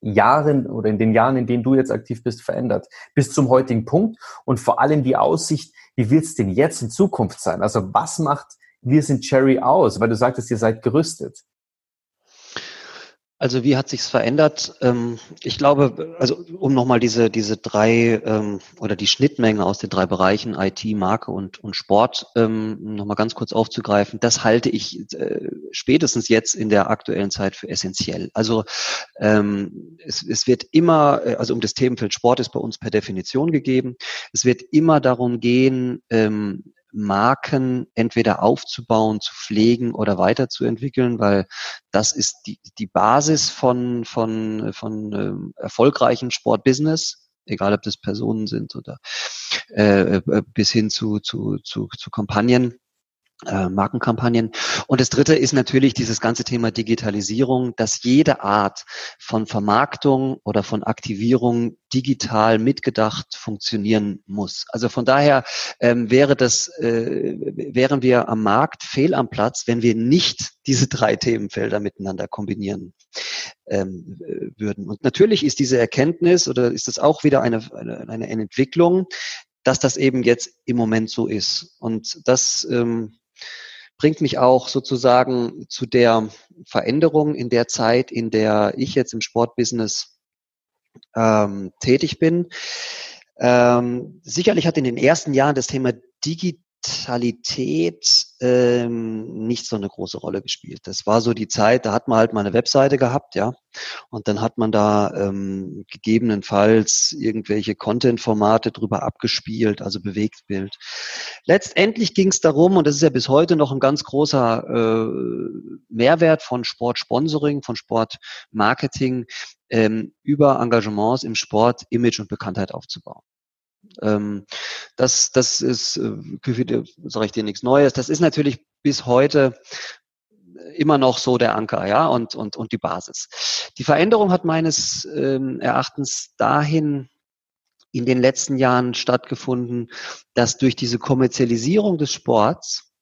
Jahren oder in den Jahren, in denen du jetzt aktiv bist, verändert? Bis zum heutigen Punkt und vor allem die Aussicht, wie wird es denn jetzt in Zukunft sein? Also was macht wir sind Cherry aus? Weil du sagtest, ihr seid gerüstet. Also wie hat sich's verändert? Ähm, ich glaube, also um nochmal diese diese drei ähm, oder die Schnittmenge aus den drei Bereichen IT, Marke und und Sport ähm, nochmal ganz kurz aufzugreifen, das halte ich äh, spätestens jetzt in der aktuellen Zeit für essentiell. Also es, es wird immer, äh, also um das Themenfeld Sport ist bei uns per Definition gegeben. Es wird immer darum gehen, Marken entweder aufzubauen, zu pflegen oder weiterzuentwickeln, weil das ist die, die Basis von, von, von ähm, erfolgreichen Sportbusiness, egal ob das Personen sind oder äh, äh bis hin zu, zu, zu, zu Kampagnen äh, Markenkampagnen. Und das dritte ist natürlich dieses ganze Thema Digitalisierung, dass jede Art von Vermarktung oder von Aktivierung digital mitgedacht funktionieren muss. Also von daher ähm, wäre das, äh, wären wir am Markt fehl am Platz, wenn wir nicht diese drei Themenfelder miteinander kombinieren ähm, würden. Und natürlich ist diese Erkenntnis oder ist das auch wieder eine, eine, eine Entwicklung, dass das eben jetzt im Moment so ist. Und das ähm, bringt mich auch sozusagen zu der Veränderung in der Zeit, in der ich jetzt im Sportbusiness ähm, tätig bin. Ähm, sicherlich hat in den ersten Jahren das Thema Digitalisierung Digitalität ähm, nicht so eine große Rolle gespielt. Das war so die Zeit, da hat man halt mal eine Webseite gehabt, ja, und dann hat man da ähm, gegebenenfalls irgendwelche Content-Formate drüber abgespielt, also Bewegtbild. Letztendlich ging es darum, und das ist ja bis heute noch ein ganz großer äh, Mehrwert von Sportsponsoring, von Sportmarketing, ähm, über Engagements im Sport Image und Bekanntheit aufzubauen. Ähm, das, das ist, äh, sage ich dir nichts Neues. Das ist natürlich bis heute immer noch so der Anker, ja, und, und, und die Basis. Die Veränderung hat meines ähm, Erachtens dahin in den letzten Jahren stattgefunden, dass durch diese Kommerzialisierung des Sports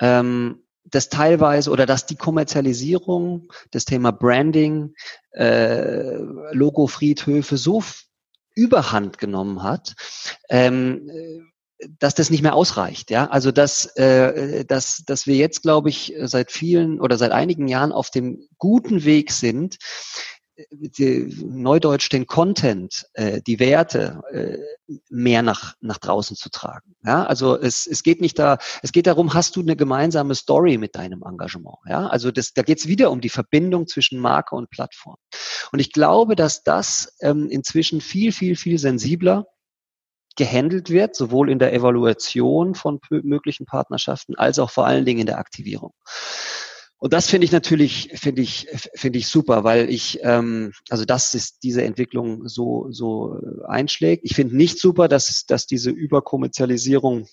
ähm, das teilweise oder dass die Kommerzialisierung, das Thema Branding, äh, Logo-Friedhöfe so Überhand genommen hat, ähm, dass das nicht mehr ausreicht. Ja, also dass, äh, dass, dass wir jetzt, glaube ich, seit vielen oder seit einigen Jahren auf dem guten Weg sind, die, Neudeutsch den Content, äh, die Werte äh, mehr nach, nach draußen zu tragen. Ja, also es, es geht nicht da, es geht darum, hast du eine gemeinsame Story mit deinem Engagement. Ja, also das, da geht es wieder um die Verbindung zwischen Marke und Plattform. Und ich glaube, dass das ähm, inzwischen viel, viel, viel sensibler gehandelt wird, sowohl in der Evaluation von möglichen Partnerschaften als auch vor allen Dingen in der Aktivierung. Und das finde ich natürlich, finde ich, finde ich super, weil ich, ähm, also dass es diese Entwicklung so, so einschlägt. Ich finde nicht super, dass, dass diese Überkommerzialisierung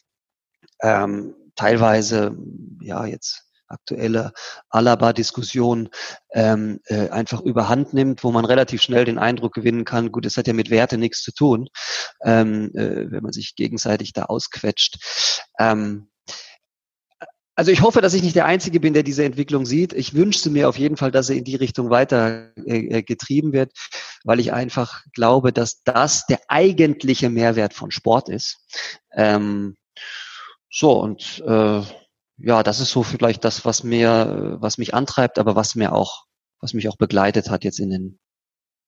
ähm, teilweise, ja, jetzt aktuelle Alaba-Diskussion ähm, äh, einfach überhand nimmt, wo man relativ schnell den Eindruck gewinnen kann, gut, es hat ja mit Werte nichts zu tun, ähm, äh, wenn man sich gegenseitig da ausquetscht. Ähm, also ich hoffe, dass ich nicht der Einzige bin, der diese Entwicklung sieht. Ich wünschte mir auf jeden Fall, dass sie in die Richtung weiter äh, äh, getrieben wird. weil ich einfach glaube, dass das der eigentliche Mehrwert von Sport ist. Ähm, so und äh, ja, das ist so vielleicht das, was mir, was mich antreibt, aber was mir auch, was mich auch begleitet hat jetzt in den,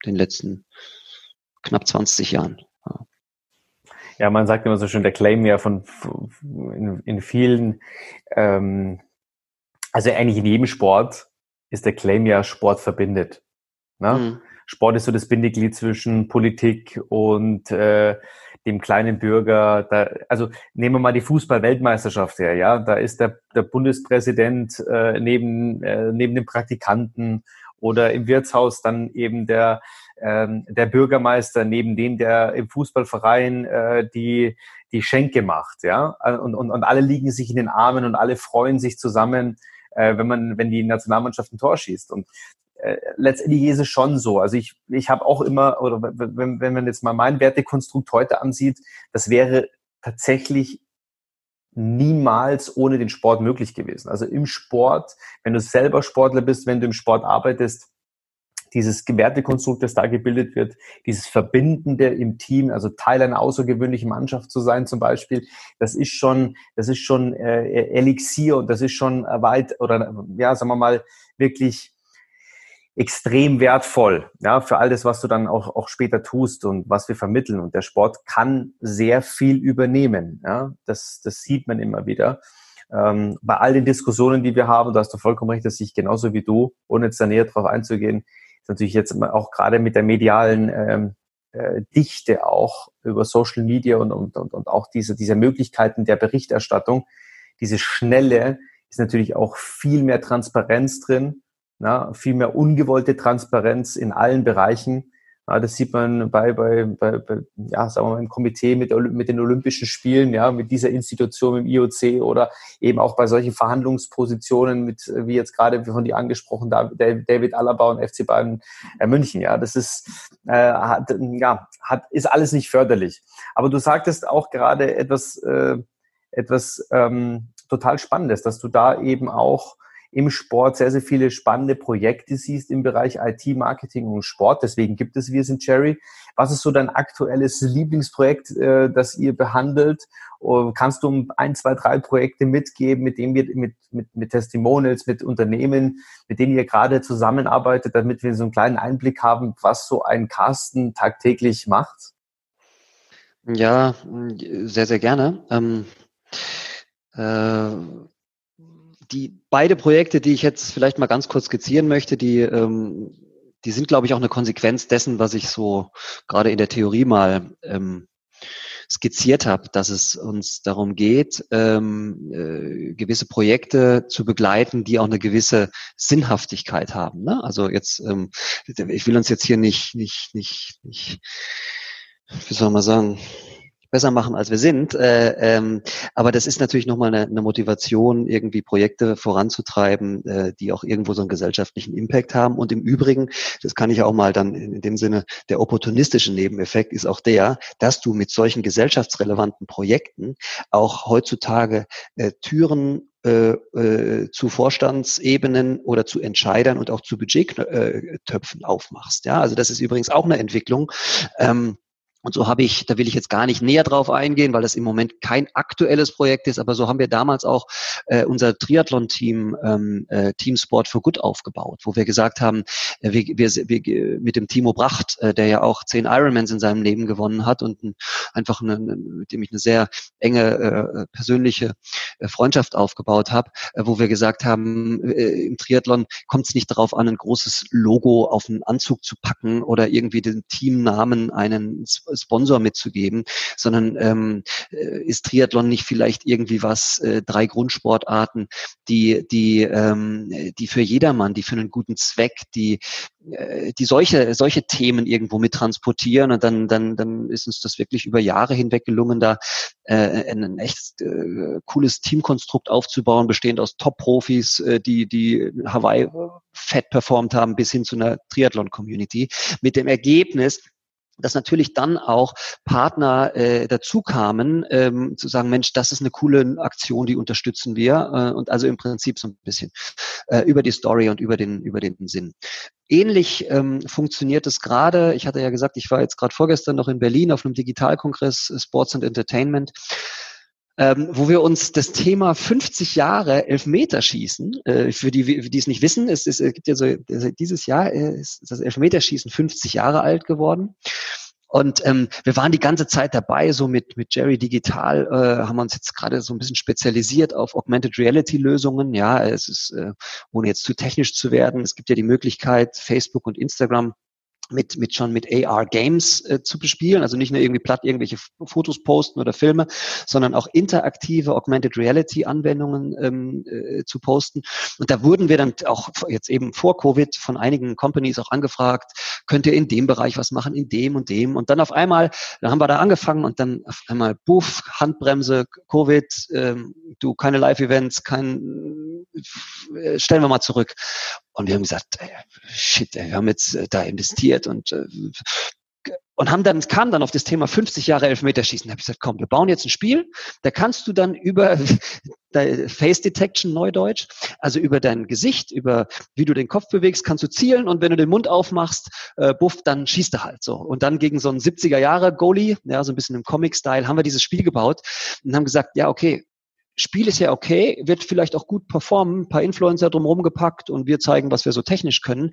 den letzten knapp 20 Jahren. Ja. Ja, man sagt immer so schön, der Claim ja von in, in vielen, ähm, also eigentlich in jedem Sport ist der Claim ja Sport verbindet. Ne? Mhm. Sport ist so das Bindeglied zwischen Politik und äh, dem kleinen Bürger. Da, also nehmen wir mal die Fußball-Weltmeisterschaft her, ja. Da ist der, der Bundespräsident äh, neben, äh, neben dem Praktikanten oder im Wirtshaus dann eben der, ähm, der Bürgermeister, neben dem der im Fußballverein äh, die, die Schenke macht, ja. Und, und, und alle liegen sich in den Armen und alle freuen sich zusammen, äh, wenn man, wenn die Nationalmannschaft ein Tor schießt. Und äh, letztendlich ist es schon so. Also ich, ich habe auch immer, oder wenn, wenn man jetzt mal mein Wertekonstrukt heute ansieht, das wäre tatsächlich niemals ohne den Sport möglich gewesen. Also im Sport, wenn du selber Sportler bist, wenn du im Sport arbeitest, dieses Wertekonstrukt, das da gebildet wird, dieses Verbindende im Team, also Teil einer außergewöhnlichen Mannschaft zu sein zum Beispiel, das ist schon, das ist schon äh, Elixier und das ist schon weit oder ja, sagen wir mal wirklich extrem wertvoll, ja, für all das, was du dann auch, auch später tust und was wir vermitteln. Und der Sport kann sehr viel übernehmen, ja. Das, das sieht man immer wieder. Ähm, bei all den Diskussionen, die wir haben, du hast du vollkommen recht, dass ich genauso wie du, ohne jetzt da näher drauf einzugehen, natürlich jetzt auch gerade mit der medialen ähm, äh, Dichte auch über Social Media und, und, und, und auch diese, diese Möglichkeiten der Berichterstattung, diese schnelle, ist natürlich auch viel mehr Transparenz drin na, viel mehr ungewollte Transparenz in allen Bereichen. Ja, das sieht man bei, bei, bei, bei, ja, sagen wir mal, im Komitee mit, mit den Olympischen Spielen, ja, mit dieser Institution im IOC oder eben auch bei solchen Verhandlungspositionen mit, wie jetzt gerade von dir angesprochen, David Alaba und FC Bayern äh, München, ja, das ist, äh, hat, ja, hat, ist alles nicht förderlich. Aber du sagtest auch gerade etwas, äh, etwas ähm, total Spannendes, dass du da eben auch im Sport sehr, sehr viele spannende Projekte siehst im Bereich IT-Marketing und Sport. Deswegen gibt es Wir sind Cherry. Was ist so dein aktuelles Lieblingsprojekt, äh, das ihr behandelt? Kannst du ein, zwei, drei Projekte mitgeben, mit denen wir mit, mit, mit Testimonials, mit Unternehmen, mit denen ihr gerade zusammenarbeitet, damit wir so einen kleinen Einblick haben, was so ein Carsten tagtäglich macht? Ja, sehr, sehr gerne. Ähm, äh, die beide Projekte, die ich jetzt vielleicht mal ganz kurz skizzieren möchte, die, ähm, die sind, glaube ich, auch eine Konsequenz dessen, was ich so gerade in der Theorie mal ähm, skizziert habe, dass es uns darum geht, ähm, äh, gewisse Projekte zu begleiten, die auch eine gewisse Sinnhaftigkeit haben. Ne? Also jetzt, ähm, ich will uns jetzt hier nicht, nicht, nicht, nicht, wie soll man sagen, besser machen, als wir sind. Äh, ähm, aber das ist natürlich nochmal eine, eine Motivation, irgendwie Projekte voranzutreiben, äh, die auch irgendwo so einen gesellschaftlichen Impact haben. Und im Übrigen, das kann ich auch mal dann in, in dem Sinne, der opportunistische Nebeneffekt ist auch der, dass du mit solchen gesellschaftsrelevanten Projekten auch heutzutage äh, Türen äh, äh, zu Vorstandsebenen oder zu Entscheidern und auch zu Budgettöpfen aufmachst. Ja, also das ist übrigens auch eine Entwicklung. Ähm, und so habe ich, da will ich jetzt gar nicht näher drauf eingehen, weil das im Moment kein aktuelles Projekt ist, aber so haben wir damals auch äh, unser Triathlon-Team, ähm, äh, Team Sport for Good aufgebaut, wo wir gesagt haben, äh, wir, wir, wir mit dem Timo Bracht, äh, der ja auch zehn Ironmans in seinem Leben gewonnen hat und ein, einfach eine, mit dem ich eine sehr enge äh, persönliche äh, Freundschaft aufgebaut habe, äh, wo wir gesagt haben, äh, im Triathlon kommt es nicht darauf an, ein großes Logo auf einen Anzug zu packen oder irgendwie den Teamnamen einen Sponsor mitzugeben, sondern ähm, äh, ist Triathlon nicht vielleicht irgendwie was, äh, drei Grundsportarten, die, die, ähm, die für jedermann, die für einen guten Zweck, die, äh, die solche, solche Themen irgendwo mit transportieren und dann, dann, dann ist uns das wirklich über Jahre hinweg gelungen, da äh, ein echt äh, cooles Teamkonstrukt aufzubauen, bestehend aus Top-Profis, äh, die, die Hawaii fett performt haben, bis hin zu einer Triathlon-Community, mit dem Ergebnis, dass natürlich dann auch Partner äh, dazu kamen, ähm, zu sagen, Mensch, das ist eine coole Aktion, die unterstützen wir. Äh, und also im Prinzip so ein bisschen äh, über die Story und über den, über den Sinn. Ähnlich ähm, funktioniert es gerade. Ich hatte ja gesagt, ich war jetzt gerade vorgestern noch in Berlin auf einem Digitalkongress äh, Sports and Entertainment ähm, wo wir uns das Thema 50 Jahre Elfmeterschießen, äh, für die, die es nicht wissen, es, es, gibt ja so, dieses Jahr ist das Elfmeterschießen 50 Jahre alt geworden. Und ähm, wir waren die ganze Zeit dabei, so mit, mit Jerry Digital, äh, haben uns jetzt gerade so ein bisschen spezialisiert auf Augmented Reality Lösungen. Ja, es ist, äh, ohne jetzt zu technisch zu werden, es gibt ja die Möglichkeit, Facebook und Instagram mit, mit schon mit AR Games äh, zu bespielen, also nicht nur irgendwie platt irgendwelche Fotos posten oder Filme, sondern auch interaktive Augmented Reality Anwendungen ähm, äh, zu posten. Und da wurden wir dann auch jetzt eben vor Covid von einigen Companies auch angefragt, könnt ihr in dem Bereich was machen, in dem und dem. Und dann auf einmal, dann haben wir da angefangen und dann auf einmal, buff, Handbremse, Covid, ähm, du keine Live-Events, kein, äh, stellen wir mal zurück. Und wir haben gesagt, ey, shit, ey, wir haben jetzt äh, da investiert und äh, und haben dann kam dann auf das Thema 50 Jahre Elfmeterschießen. Da habe ich gesagt, komm, wir bauen jetzt ein Spiel, da kannst du dann über Face Detection Neudeutsch, also über dein Gesicht, über wie du den Kopf bewegst, kannst du zielen und wenn du den Mund aufmachst, äh, buff, dann schießt er halt so. Und dann gegen so einen 70er Jahre Goalie, ja, so ein bisschen im Comic Style, haben wir dieses Spiel gebaut und haben gesagt, ja, okay, Spiel ist ja okay, wird vielleicht auch gut performen, ein paar Influencer drumherum gepackt und wir zeigen, was wir so technisch können.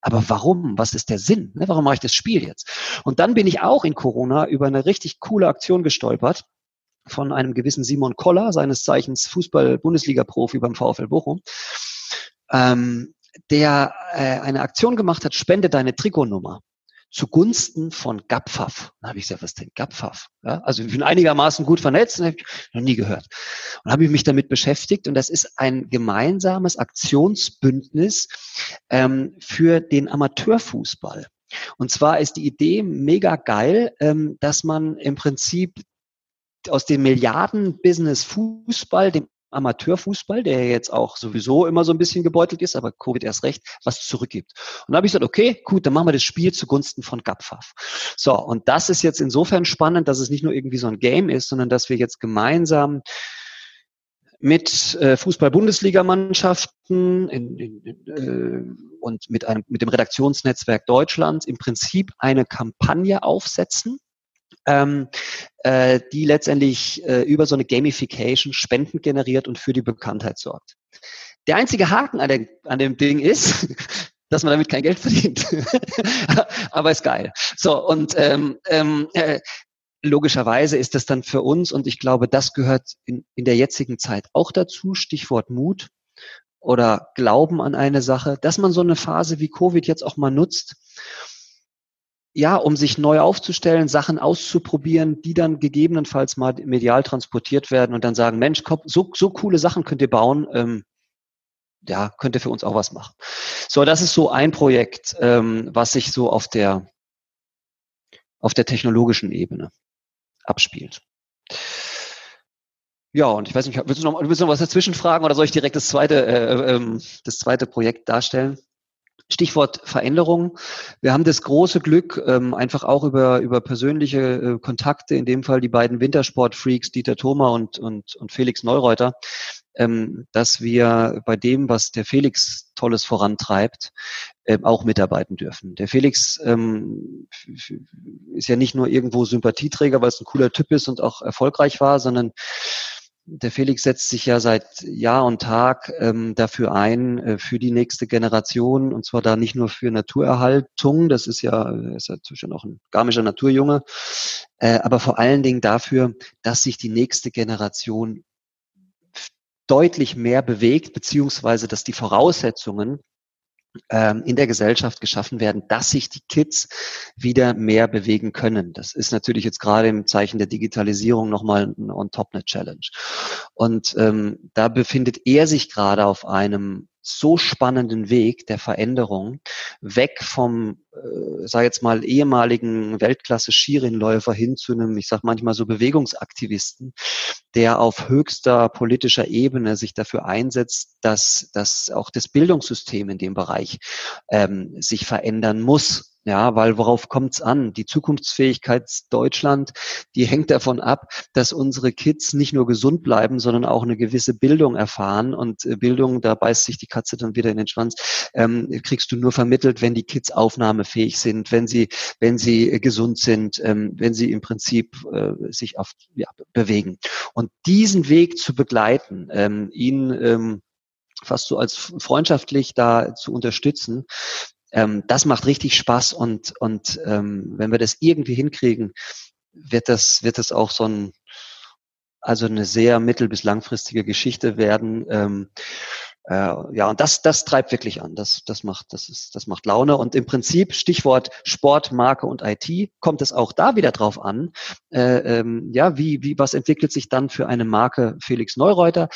Aber warum? Was ist der Sinn? Ne, warum mache ich das Spiel jetzt? Und dann bin ich auch in Corona über eine richtig coole Aktion gestolpert von einem gewissen Simon Koller, seines Zeichens Fußball-Bundesliga-Profi beim VfL Bochum, ähm, der äh, eine Aktion gemacht hat, spende deine Trikotnummer zugunsten von GAPFAF. Da habe ich gesagt, was denn GAPFAF? Ja, also ich bin einigermaßen gut vernetzt, habe ich noch nie gehört. Und habe ich mich damit beschäftigt und das ist ein gemeinsames Aktionsbündnis ähm, für den Amateurfußball. Und zwar ist die Idee mega geil, ähm, dass man im Prinzip aus dem Milliarden-Business Fußball, dem Amateurfußball, der jetzt auch sowieso immer so ein bisschen gebeutelt ist, aber Covid erst recht, was zurückgibt. Und da habe ich gesagt, okay, gut, dann machen wir das Spiel zugunsten von GAPFAF. So, und das ist jetzt insofern spannend, dass es nicht nur irgendwie so ein Game ist, sondern dass wir jetzt gemeinsam mit äh, Fußball-Bundesligamannschaften äh, und mit, einem, mit dem Redaktionsnetzwerk Deutschland im Prinzip eine Kampagne aufsetzen, ähm, äh, die letztendlich äh, über so eine Gamification Spenden generiert und für die Bekanntheit sorgt. Der einzige Haken an, der, an dem Ding ist, dass man damit kein Geld verdient. Aber ist geil. So, und ähm, ähm, äh, logischerweise ist das dann für uns, und ich glaube, das gehört in, in der jetzigen Zeit auch dazu, Stichwort Mut oder Glauben an eine Sache, dass man so eine Phase wie Covid jetzt auch mal nutzt, ja, um sich neu aufzustellen, Sachen auszuprobieren, die dann gegebenenfalls mal medial transportiert werden und dann sagen, Mensch, so, so coole Sachen könnt ihr bauen, ähm, ja, könnt ihr für uns auch was machen. So, das ist so ein Projekt, ähm, was sich so auf der, auf der technologischen Ebene abspielt. Ja, und ich weiß nicht, willst du noch, willst du noch was dazwischen fragen oder soll ich direkt das zweite, äh, ähm, das zweite Projekt darstellen? Stichwort Veränderung. Wir haben das große Glück, ähm, einfach auch über, über persönliche äh, Kontakte, in dem Fall die beiden Wintersport-Freaks, Dieter Thoma und, und, und Felix Neureuter, ähm, dass wir bei dem, was der Felix Tolles vorantreibt, ähm, auch mitarbeiten dürfen. Der Felix ist ja nicht nur irgendwo Sympathieträger, weil es ein cooler Typ ist und auch erfolgreich war, sondern der Felix setzt sich ja seit Jahr und Tag ähm, dafür ein, äh, für die nächste Generation, und zwar da nicht nur für Naturerhaltung, das ist ja, ist ja zwischen auch ein garmischer Naturjunge, äh, aber vor allen Dingen dafür, dass sich die nächste Generation deutlich mehr bewegt, beziehungsweise dass die Voraussetzungen in der Gesellschaft geschaffen werden, dass sich die Kids wieder mehr bewegen können. Das ist natürlich jetzt gerade im Zeichen der Digitalisierung nochmal on top eine Challenge. Und ähm, da befindet er sich gerade auf einem so spannenden Weg der Veränderung, weg vom, äh, sag jetzt mal, ehemaligen Weltklasse-Skirennläufer hin zu einem, ich sag manchmal so Bewegungsaktivisten, der auf höchster politischer Ebene sich dafür einsetzt, dass, dass auch das Bildungssystem in dem Bereich ähm, sich verändern muss Ja, weil worauf kommt's an? Die Zukunftsfähigkeit Deutschland, die hängt davon ab, dass unsere Kids nicht nur gesund bleiben, sondern auch eine gewisse Bildung erfahren. Und äh, Bildung, da beißt sich die Katze dann wieder in den Schwanz, ähm, kriegst du nur vermittelt, wenn die Kids aufnahmefähig sind, wenn sie, wenn sie äh, gesund sind, ähm, wenn sie im Prinzip äh, sich auf, ja, bewegen. Und diesen Weg zu begleiten, ähm, ihn ähm, fast so als freundschaftlich da zu unterstützen, ähm, das macht richtig Spaß und, und ähm, wenn wir das irgendwie hinkriegen, wird das, wird das auch so ein, also eine sehr mittel- bis langfristige Geschichte werden. Ähm, äh, ja, und das, das treibt wirklich an. Das, das macht, das ist, das macht Laune. Und im Prinzip Stichwort Sport, Marke und IT kommt es auch da wieder drauf an. Äh, ähm, ja, wie, wie, was entwickelt sich dann für eine Marke Felix Neureuter?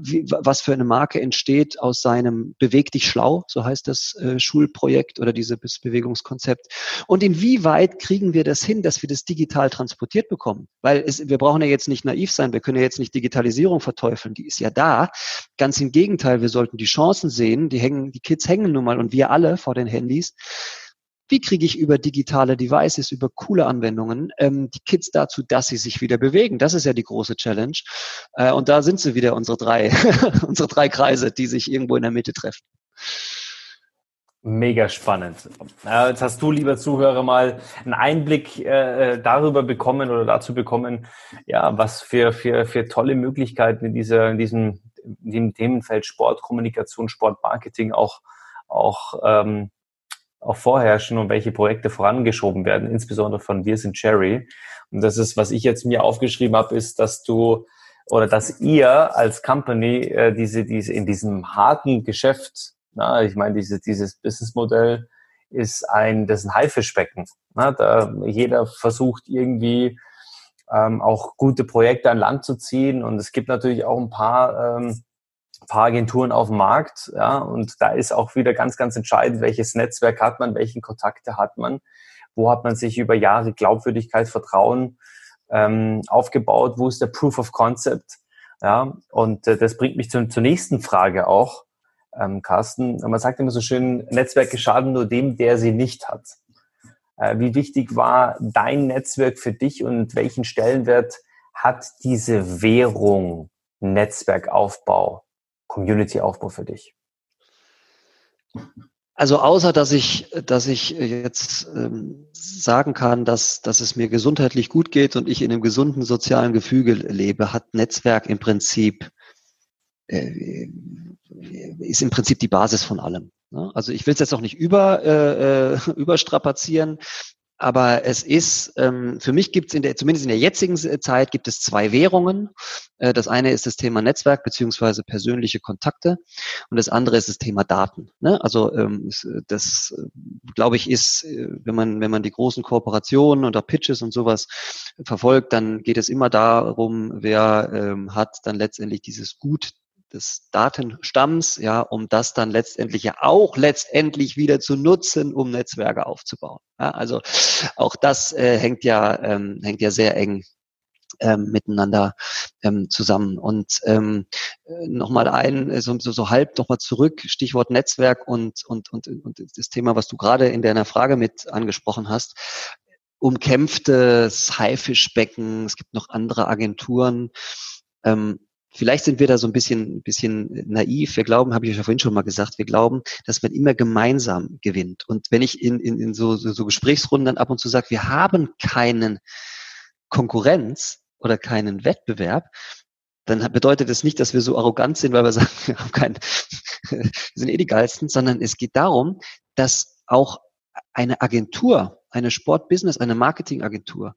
Wie, was für eine Marke entsteht aus seinem Beweg dich schlau, so heißt das äh, Schulprojekt oder dieses Bewegungskonzept? Und inwieweit kriegen wir das hin, dass wir das digital transportiert bekommen? Weil es, wir brauchen ja jetzt nicht naiv sein. Wir können ja jetzt nicht Digitalisierung verteufeln. Die ist ja da. Ganz im Gegenteil. Wir sollten die Chancen sehen. Die hängen, die Kids hängen nun mal und wir alle vor den Handys. Wie kriege ich über digitale Devices, über coole Anwendungen ähm, die Kids dazu, dass sie sich wieder bewegen? Das ist ja die große Challenge. Äh, und da sind sie wieder, unsere drei, unsere drei Kreise, die sich irgendwo in der Mitte treffen. Mega spannend. Jetzt hast du, lieber Zuhörer, mal einen Einblick äh, darüber bekommen oder dazu bekommen, ja, was für, für, für tolle Möglichkeiten in, dieser, in diesem dem Themenfeld Sport, Kommunikation, Sport, Marketing auch, auch, ähm, auch vorherrschen und welche Projekte vorangeschoben werden, insbesondere von Wir sind Cherry. Und das ist, was ich jetzt mir aufgeschrieben habe, ist, dass du oder dass ihr als Company äh, diese, diese in diesem harten Geschäft, na, ich meine, diese, dieses Businessmodell ist ein, das ist ein Haifischbecken. Na, da jeder versucht irgendwie ähm, auch gute Projekte an Land zu ziehen. Und es gibt natürlich auch ein paar, ähm, paar Agenturen auf dem Markt. Ja, und da ist auch wieder ganz, ganz entscheidend, welches Netzwerk hat man, welche Kontakte hat man, wo hat man sich über Jahre Glaubwürdigkeit, Vertrauen ähm, aufgebaut, wo ist der Proof of Concept. Ja, und äh, das bringt mich zum, zur nächsten Frage auch, ähm, Carsten. Man sagt immer so schön, Netzwerke schaden nur dem, der sie nicht hat. Äh, wie wichtig war dein Netzwerk für dich und welchen Stellenwert hat diese Währung Netzwerkaufbau, Communityaufbau für dich? Also außer dass ich, dass ich jetzt ähm, sagen kann, dass, dass es mir gesundheitlich gut geht und ich in einem gesunden sozialen Gefüge lebe, hat Netzwerk im Prinzip äh, ist im Prinzip die Basis von allem. Ne? Also ich will es jetzt auch nicht über, äh, äh überstrapazieren, aber es ist, ähm, für mich gibt es in der, zumindest in der jetzigen Zeit gibt es zwei Währungen. Äh, das eine ist das Thema Netzwerk beziehungsweise persönliche Kontakte und das andere ist das Thema Daten. Ne? Also ähm, das, glaube ich, ist, äh, wenn man, wenn man die großen Kooperationen oder Pitches und sowas verfolgt, dann geht es immer darum, wer ähm, hat dann letztendlich dieses Gut des Datenstamms, ja, um das dann letztendlich ja auch letztendlich wieder zu nutzen, um Netzwerke aufzubauen. Ja, also auch das äh, hängt ja ähm, hängt ja sehr eng ähm, miteinander ähm, zusammen. Und ähm, nochmal ein, äh, so, so, so halb nochmal zurück, Stichwort Netzwerk und, und, und, und das Thema, was du gerade in deiner Frage mit angesprochen hast umkämpftes Haifischbecken, es gibt noch andere Agenturen. Ähm, Vielleicht sind wir da so ein bisschen, bisschen naiv. Wir glauben, habe ich ja vorhin schon mal gesagt, wir glauben, dass man immer gemeinsam gewinnt. Und wenn ich in, in, in so, so, so Gesprächsrunden dann ab und zu sage, wir haben keinen Konkurrenz oder keinen Wettbewerb, dann bedeutet das nicht, dass wir so arrogant sind, weil wir sagen, wir haben keinen, wir sind eh die geilsten, sondern es geht darum, dass auch eine Agentur, eine Sportbusiness, eine Marketingagentur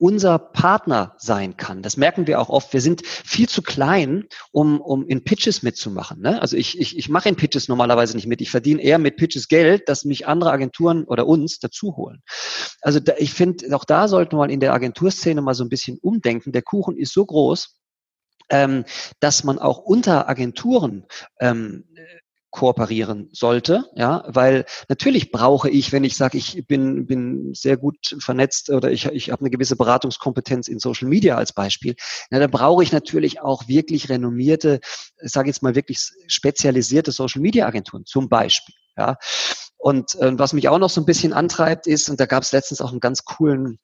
unser Partner sein kann. Das merken wir auch oft. Wir sind viel zu klein, um, um in Pitches mitzumachen. Ne? Also ich, ich, ich mache in Pitches normalerweise nicht mit. Ich verdiene eher mit Pitches Geld, dass mich andere Agenturen oder uns dazu holen. Also da, ich finde, auch da sollten wir mal in der Agenturszene mal so ein bisschen umdenken. Der Kuchen ist so groß, ähm, dass man auch unter Agenturen ähm, kooperieren sollte, ja, weil natürlich brauche ich, wenn ich sage, ich bin bin sehr gut vernetzt oder ich ich habe eine gewisse Beratungskompetenz in Social Media als Beispiel, na, da brauche ich natürlich auch wirklich renommierte, sage jetzt mal wirklich spezialisierte Social Media Agenturen zum Beispiel, ja. Und äh, was mich auch noch so ein bisschen antreibt ist, und da gab es letztens auch einen ganz coolen,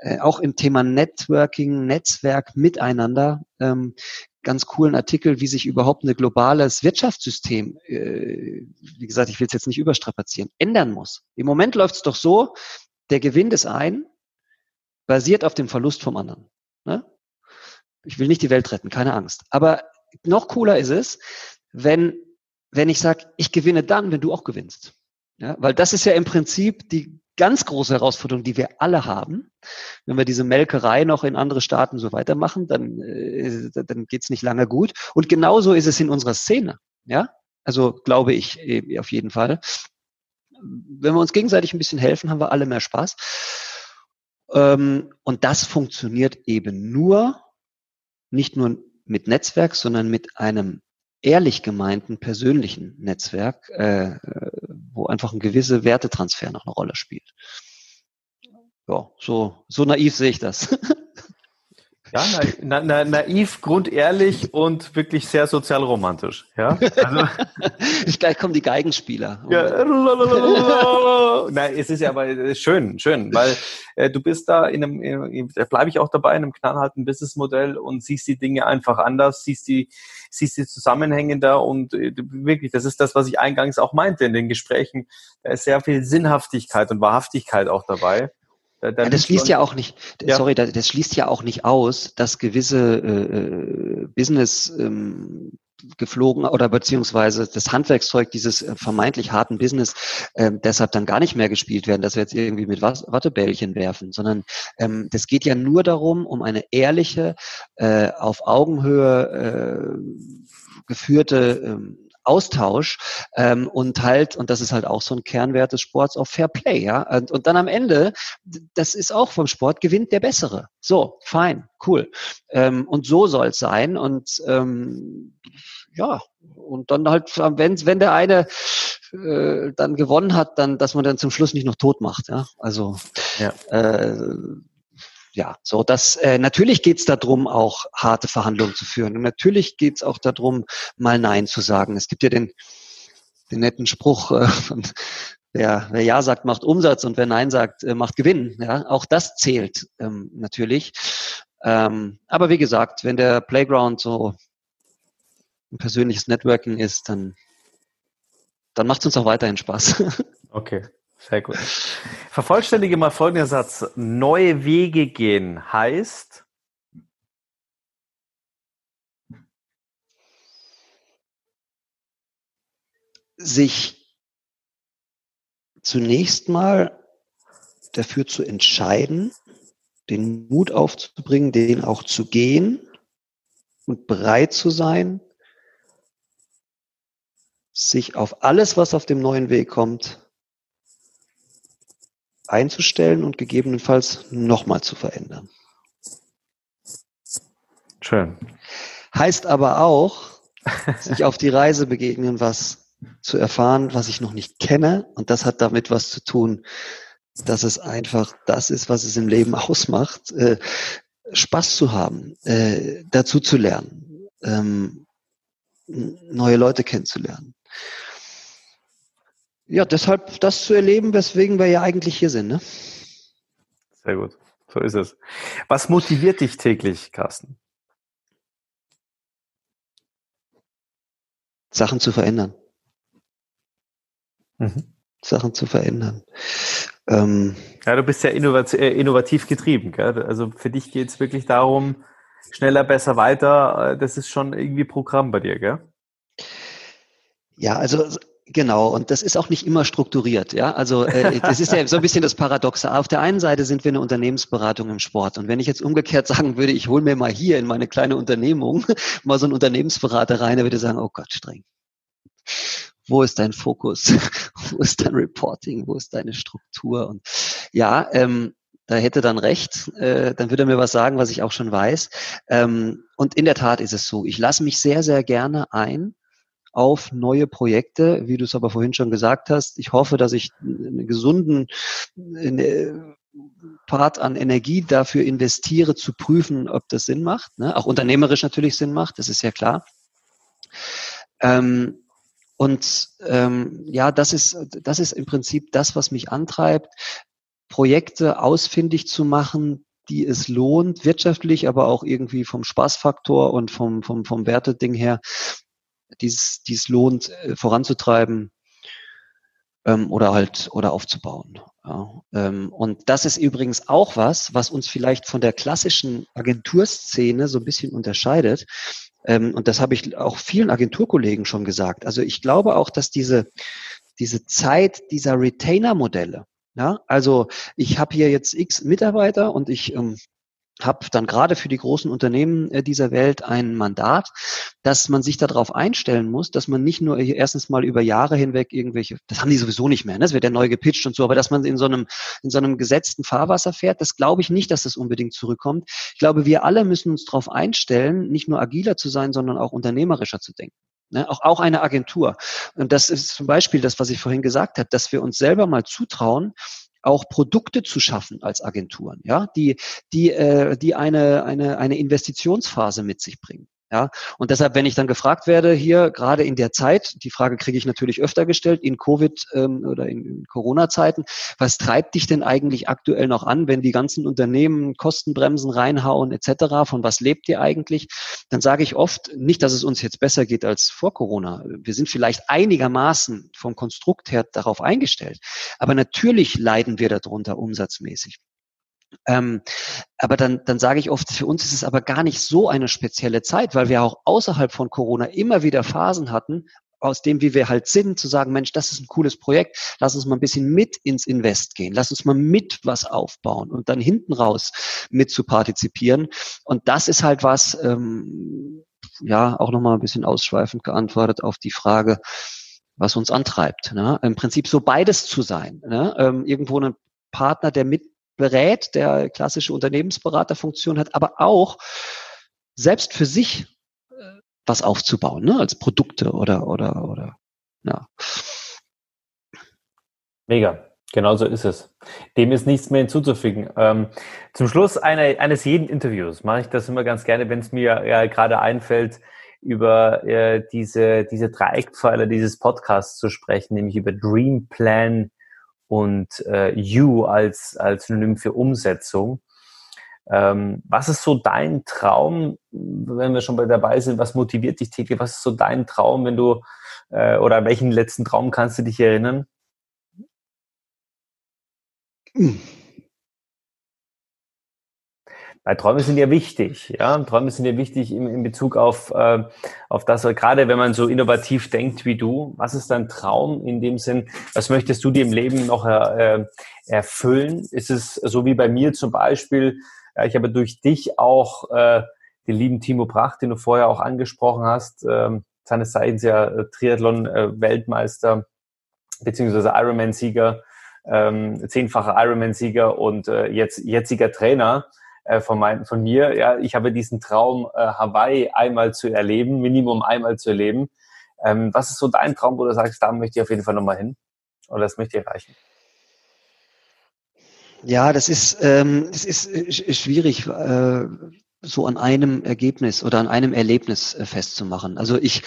äh, auch im Thema Networking, Netzwerk miteinander, ähm, ganz coolen Artikel, wie sich überhaupt ein globales Wirtschaftssystem, äh, wie gesagt, ich will es jetzt nicht überstrapazieren, ändern muss. Im Moment läuft es doch so, der Gewinn des einen basiert auf dem Verlust vom anderen. Ne? Ich will nicht die Welt retten, keine Angst. Aber noch cooler ist es, wenn, wenn ich sage, ich gewinne dann, wenn du auch gewinnst. Ja, weil das ist ja im Prinzip die ganz große Herausforderung, die wir alle haben. Wenn wir diese Melkerei noch in andere Staaten so weitermachen, dann, äh, dann geht's nicht lange gut. Und genauso ist es in unserer Szene. Ja, also glaube ich äh, auf jeden Fall. Wenn wir uns gegenseitig ein bisschen helfen, haben wir alle mehr Spaß. Ähm, und das funktioniert eben nur, nicht nur mit Netzwerk, sondern mit einem ehrlich gemeinten persönlichen Netzwerk, äh, wo einfach ein gewisser Wertetransfer noch eine Rolle spielt. Ja, so, so naiv sehe ich das. Ja, na, na, naiv, grundehrlich und wirklich sehr sozialromantisch. Ja, also, gleich kommen die Geigenspieler. Ja, na, es ist ja aber schön, schön, weil äh, du bist da in einem, da bleibe ich auch dabei, in einem knallharten Businessmodell und siehst die Dinge einfach anders, siehst die, siehst die Zusammenhänge da und äh, wirklich, das ist das, was ich eingangs auch meinte in den Gesprächen. Da ist sehr viel Sinnhaftigkeit und Wahrhaftigkeit auch dabei. Da, da ja, das schließt ja auch nicht, ja. sorry, das schließt ja auch nicht aus, dass gewisse äh, äh, Business ähm, geflogen oder beziehungsweise das Handwerkszeug dieses äh, vermeintlich harten Business äh, deshalb dann gar nicht mehr gespielt werden, dass wir jetzt irgendwie mit Wattebällchen werfen, sondern ähm, das geht ja nur darum, um eine ehrliche, äh, auf Augenhöhe äh, geführte ähm, Austausch ähm, und halt, und das ist halt auch so ein Kernwert des Sports, auf Fair Play, ja. Und, und dann am Ende, das ist auch vom Sport, gewinnt der Bessere. So, fein, cool. Ähm, und so soll es sein. Und ähm, ja, und dann halt, wenn, wenn der eine äh, dann gewonnen hat, dann, dass man dann zum Schluss nicht noch tot macht, ja. Also ja. Äh, ja, so das äh, natürlich geht es darum, auch harte Verhandlungen zu führen. Und natürlich geht es auch darum, mal Nein zu sagen. Es gibt ja den, den netten Spruch äh, wer, wer Ja sagt, macht Umsatz und wer Nein sagt, äh, macht Gewinn. Ja, auch das zählt ähm, natürlich. Ähm, aber wie gesagt, wenn der Playground so ein persönliches Networking ist, dann, dann macht es uns auch weiterhin Spaß. Okay. Sehr gut. Vervollständige mal folgenden Satz. Neue Wege gehen heißt? Sich zunächst mal dafür zu entscheiden, den Mut aufzubringen, den auch zu gehen und bereit zu sein, sich auf alles, was auf dem neuen Weg kommt, einzustellen und gegebenenfalls nochmal zu verändern. Schön. Heißt aber auch, sich auf die Reise begegnen, was zu erfahren, was ich noch nicht kenne. Und das hat damit was zu tun, dass es einfach das ist, was es im Leben ausmacht, äh, Spaß zu haben, äh, dazu zu lernen, ähm, neue Leute kennenzulernen ja, deshalb das zu erleben, weswegen wir ja eigentlich hier sind. Ne? Sehr gut, so ist es. Was motiviert dich täglich, Carsten? Sachen zu verändern. Mhm. Sachen zu verändern. Ähm, ja, du bist ja innovativ, äh, innovativ getrieben. Gell? Also für dich geht es wirklich darum, schneller, besser, weiter. Äh, das ist schon irgendwie Programm bei dir, gell? Ja, also Genau, und das ist auch nicht immer strukturiert. Ja, also äh, das ist ja so ein bisschen das Paradoxe. Auf der einen Seite sind wir eine Unternehmensberatung im Sport, und wenn ich jetzt umgekehrt sagen würde, ich hole mir mal hier in meine kleine Unternehmung mal so einen Unternehmensberater rein, der würde sagen, oh Gott, streng. Wo ist dein Fokus? Wo ist dein Reporting? Wo ist deine Struktur? Und ja, ähm, da hätte dann recht, äh, dann würde er mir was sagen, was ich auch schon weiß. Ähm, und in der Tat ist es so, ich lasse mich sehr, sehr gerne ein auf neue Projekte, wie du es aber vorhin schon gesagt hast. Ich hoffe, dass ich einen gesunden eine Part an Energie dafür investiere, zu prüfen, ob das Sinn macht. Ne? Auch unternehmerisch natürlich Sinn macht, das ist ja klar. Ähm, Und ähm, ja, das ist, das ist im Prinzip das, was mich antreibt, Projekte ausfindig zu machen, die es lohnt, wirtschaftlich, aber auch irgendwie vom Spaßfaktor und vom, vom, vom Werteding her, dies, dies lohnt, äh, voranzutreiben ähm, oder halt oder aufzubauen. Ja, ähm, und das ist übrigens auch was, was uns vielleicht von der klassischen Agenturszene so ein bisschen unterscheidet. Ähm, und das habe ich auch vielen Agenturkollegen schon gesagt. Also ich glaube auch, dass diese, diese Zeit dieser Retainer-Modelle, ja, also ich habe hier jetzt x Mitarbeiter und ich ähm, habe dann gerade für die großen Unternehmen äh, dieser Welt ein Mandat, dass man sich darauf einstellen muss, dass man nicht nur erstens mal über Jahre hinweg irgendwelche, das haben die sowieso nicht mehr, ne? das wird ja neu gepitcht und so, aber dass man in so einem, in so einem gesetzten Fahrwasser fährt, das glaube ich nicht, dass das unbedingt zurückkommt. Ich glaube, wir alle müssen uns darauf einstellen, nicht nur agiler zu sein, sondern auch unternehmerischer zu denken. Ne, auch, auch eine Agentur. Und das ist zum Beispiel das, was ich vorhin gesagt habe, dass wir uns selber mal zutrauen, auch Produkte zu schaffen als Agenturen, ja, die, die, äh, die eine, eine, eine Investitionsphase mit sich bringen. Ja, und deshalb, wenn ich dann gefragt werde, hier gerade in der Zeit, die Frage kriege ich natürlich öfter gestellt, in Covid ähm, oder in, in Corona-Zeiten, was treibt dich denn eigentlich aktuell noch an, wenn die ganzen Unternehmen Kostenbremsen reinhauen etc., von was lebt ihr eigentlich? Dann sage ich oft, nicht, dass es uns jetzt besser geht als vor Corona. Wir sind vielleicht einigermaßen vom Konstrukt her darauf eingestellt, aber natürlich leiden wir darunter umsatzmäßig. Ähm, aber dann, dann sage ich oft, für uns ist es aber gar nicht so eine spezielle Zeit, weil wir auch außerhalb von Corona immer wieder Phasen hatten, aus dem, wie wir halt sind, zu sagen, Mensch, das ist ein cooles Projekt, lass uns mal ein bisschen mit ins Invest gehen, lass uns mal mit was aufbauen und dann hinten raus mit zu partizipieren. Und das ist halt was, ähm, ja, auch nochmal ein bisschen ausschweifend geantwortet auf die Frage, was uns antreibt. Ne? Im Prinzip so beides zu sein. Ne? Ähm, irgendwo ein Partner, der mit berät, der klassische Unternehmensberaterfunktion hat, aber auch selbst für sich äh, was aufzubauen, ne, als Produkte oder, oder, oder, ja. Mega. Genau so ist es. Dem ist nichts mehr hinzuzufügen. Ähm, zum Schluss eine, eines jeden Interviews mache ich das immer ganz gerne, wenn es mir ja, gerade einfällt, über äh, diese, diese Dreieckpfeiler dieses Podcasts zu sprechen, nämlich über Dream Plan, und äh, You als, als Synonym für Umsetzung. Ähm, was ist so dein Traum, wenn wir schon bei dabei sind? Was motiviert dich täglich? Was ist so dein Traum, wenn du äh, oder welchen letzten Traum kannst du dich erinnern? Weil Träume sind ja wichtig, ja. Träume sind ja wichtig in, in Bezug auf, äh, auf das, gerade wenn man so innovativ denkt wie du. Was ist dein Traum in dem Sinn? Was möchtest du dir im Leben noch äh, erfüllen? Ist es so wie bei mir zum Beispiel, ja, ich habe durch dich auch äh, den lieben Timo Pracht, den du vorher auch angesprochen hast, äh, seines Zeichens ja äh, Triathlon-Weltmeister äh, beziehungsweise Ironman-Sieger, ähm, zehnfacher Ironman-Sieger und äh, jetzt jetziger Trainer äh, von, mein, von mir. Ja, ich habe diesen Traum, äh, Hawaii einmal zu erleben, Minimum einmal zu erleben. Ähm, was ist so dein Traum, wo du sagst, da möchte ich auf jeden Fall nochmal hin? Oder das möchte ich erreichen? Ja, das ist, ähm, das ist schwierig, äh, so an einem Ergebnis oder an einem Erlebnis äh, festzumachen. Also ich